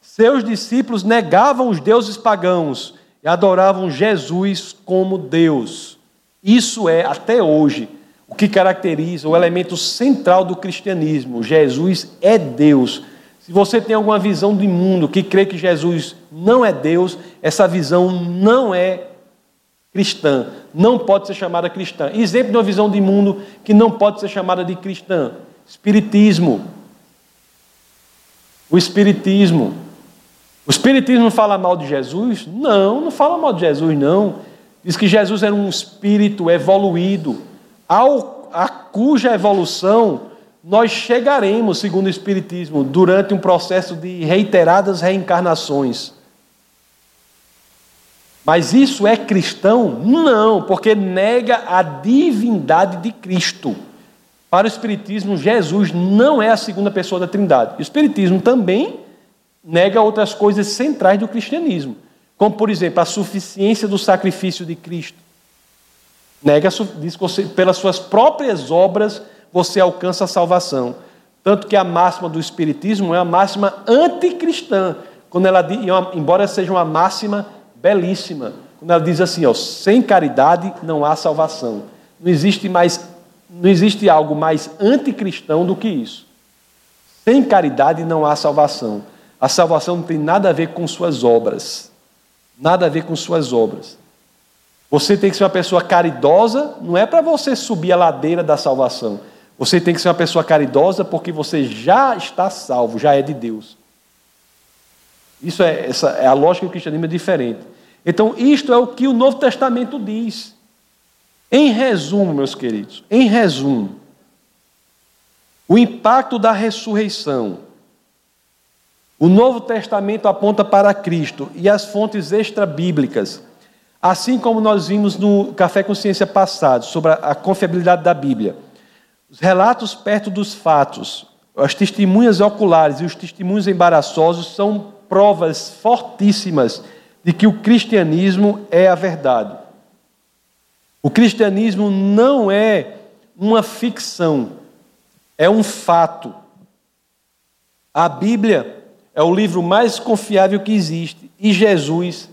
Seus discípulos negavam os deuses pagãos e adoravam Jesus como Deus. Isso é, até hoje, o que caracteriza o elemento central do cristianismo. Jesus é Deus. Se você tem alguma visão de mundo que crê que Jesus não é Deus, essa visão não é cristã, não pode ser chamada cristã. Exemplo de uma visão de mundo que não pode ser chamada de cristã: Espiritismo. O Espiritismo. O Espiritismo fala mal de Jesus? Não, não fala mal de Jesus, não. Diz que Jesus era um espírito evoluído, ao, a cuja evolução nós chegaremos, segundo o Espiritismo, durante um processo de reiteradas reencarnações. Mas isso é cristão? Não, porque nega a divindade de Cristo. Para o Espiritismo, Jesus não é a segunda pessoa da Trindade. O Espiritismo também nega outras coisas centrais do cristianismo, como, por exemplo, a suficiência do sacrifício de Cristo. Nega, diz que você, pelas suas próprias obras você alcança a salvação. Tanto que a máxima do Espiritismo é a máxima anticristã, quando ela, embora seja uma máxima belíssima, quando ela diz assim, ó, sem caridade não há salvação. Não existe mais não existe algo mais anticristão do que isso. Sem caridade não há salvação. A salvação não tem nada a ver com suas obras. Nada a ver com suas obras. Você tem que ser uma pessoa caridosa, não é para você subir a ladeira da salvação. Você tem que ser uma pessoa caridosa porque você já está salvo, já é de Deus. Isso é, essa, é a lógica do cristianismo é diferente. Então, isto é o que o Novo Testamento diz. Em resumo, meus queridos, em resumo, o impacto da ressurreição. O Novo Testamento aponta para Cristo e as fontes extra-bíblicas, assim como nós vimos no Café Consciência passado, sobre a confiabilidade da Bíblia. Os relatos perto dos fatos, as testemunhas oculares e os testemunhos embaraçosos são provas fortíssimas de que o cristianismo é a verdade. O cristianismo não é uma ficção, é um fato. A Bíblia é o livro mais confiável que existe e Jesus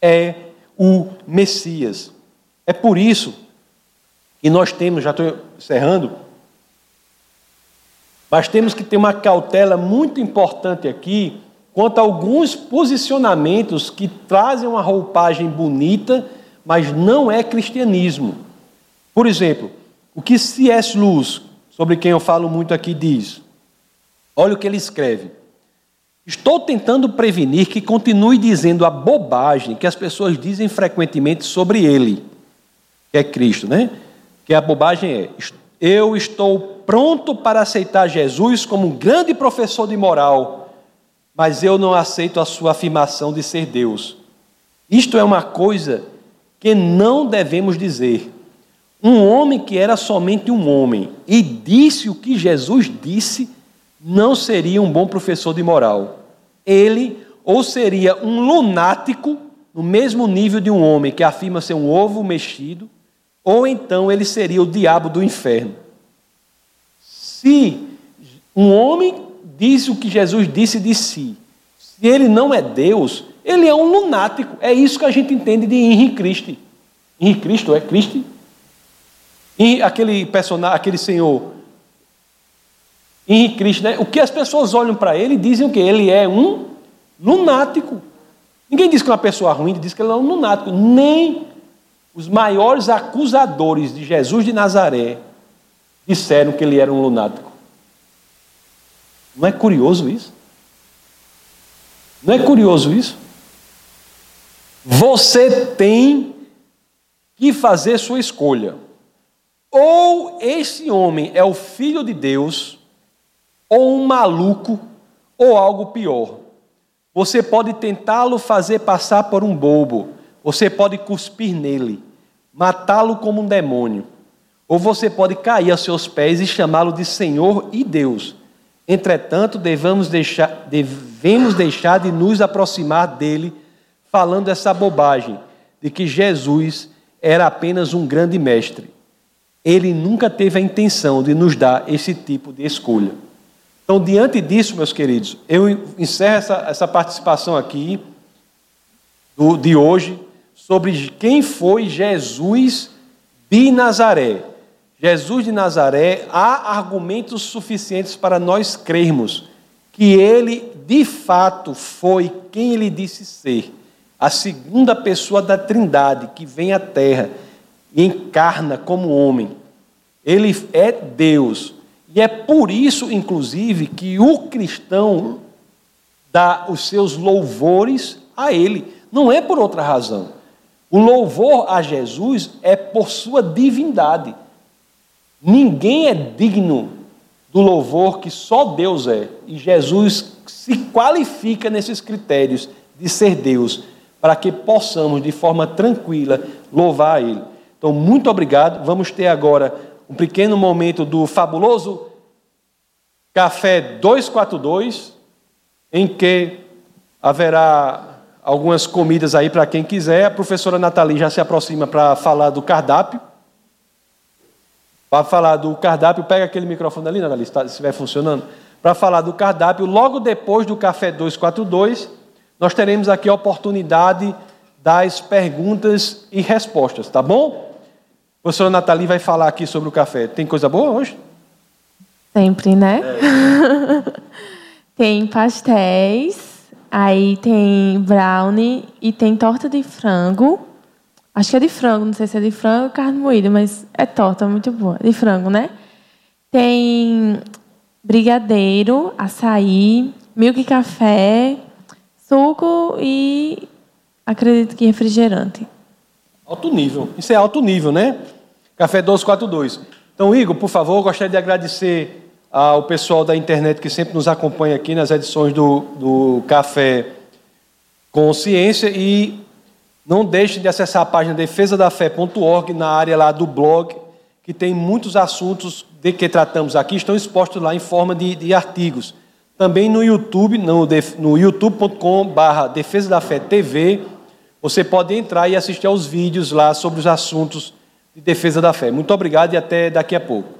é o Messias. É por isso que nós temos, já estou encerrando, Mas temos que ter uma cautela muito importante aqui quanto a alguns posicionamentos que trazem uma roupagem bonita, mas não é cristianismo. Por exemplo, o que C.S. Luz, sobre quem eu falo muito aqui, diz. Olha o que ele escreve. Estou tentando prevenir que continue dizendo a bobagem que as pessoas dizem frequentemente sobre ele, que é Cristo, né? Que a bobagem é: eu estou pronto para aceitar Jesus como um grande professor de moral, mas eu não aceito a sua afirmação de ser Deus. Isto é uma coisa que não devemos dizer. Um homem que era somente um homem e disse o que Jesus disse, não seria um bom professor de moral. Ele ou seria um lunático, no mesmo nível de um homem que afirma ser um ovo mexido, ou então ele seria o diabo do inferno. Se um homem diz o que Jesus disse de si, se ele não é Deus, ele é um lunático. É isso que a gente entende de Henri Cristo. Henri Cristo é Cristo? E aquele personagem, aquele senhor Henri Cristo, né? O que as pessoas olham para ele dizem o que ele é um lunático. Ninguém diz que é uma pessoa ruim, diz que ele é um lunático. Nem os maiores acusadores de Jesus de Nazaré disseram que ele era um lunático. Não é curioso isso? Não é curioso isso? Você tem que fazer sua escolha. Ou esse homem é o filho de Deus, ou um maluco, ou algo pior. Você pode tentá-lo fazer passar por um bobo, você pode cuspir nele, matá-lo como um demônio, ou você pode cair aos seus pés e chamá-lo de Senhor e Deus. Entretanto, devemos deixar, devemos deixar de nos aproximar dele falando essa bobagem de que Jesus era apenas um grande mestre. Ele nunca teve a intenção de nos dar esse tipo de escolha. Então, diante disso, meus queridos, eu encerro essa, essa participação aqui do, de hoje sobre quem foi Jesus de Nazaré. Jesus de Nazaré, há argumentos suficientes para nós crermos que ele de fato foi quem ele disse ser, a segunda pessoa da Trindade que vem à Terra e encarna como homem. Ele é Deus. E é por isso, inclusive, que o cristão dá os seus louvores a Ele. Não é por outra razão. O louvor a Jesus é por sua divindade. Ninguém é digno do louvor que só Deus é. E Jesus se qualifica nesses critérios de ser Deus, para que possamos, de forma tranquila, louvar a Ele. Então, muito obrigado. Vamos ter agora um pequeno momento do fabuloso Café 242, em que haverá algumas comidas aí para quem quiser. A professora Nathalie já se aproxima para falar do cardápio. Para falar do cardápio, pega aquele microfone ali, Nathalie, se estiver funcionando. Para falar do cardápio, logo depois do Café 242, nós teremos aqui a oportunidade das perguntas e respostas, tá bom? A professora Nathalie vai falar aqui sobre o café. Tem coisa boa hoje? Sempre, né? É. tem pastéis, aí tem brownie e tem torta de frango. Acho que é de frango, não sei se é de frango ou carne moída, mas é torta, muito boa. De frango, né? Tem brigadeiro, açaí, milk café, suco e acredito que refrigerante. Alto nível. Isso é alto nível, né? Café 1242. Então, Igor, por favor, gostaria de agradecer ao pessoal da internet que sempre nos acompanha aqui nas edições do, do Café Consciência e não deixe de acessar a página defesadafé.org na área lá do blog, que tem muitos assuntos de que tratamos aqui, estão expostos lá em forma de, de artigos. Também no YouTube, no, no youtube.com.br Defesa da Fé TV, você pode entrar e assistir aos vídeos lá sobre os assuntos de defesa da fé. Muito obrigado e até daqui a pouco.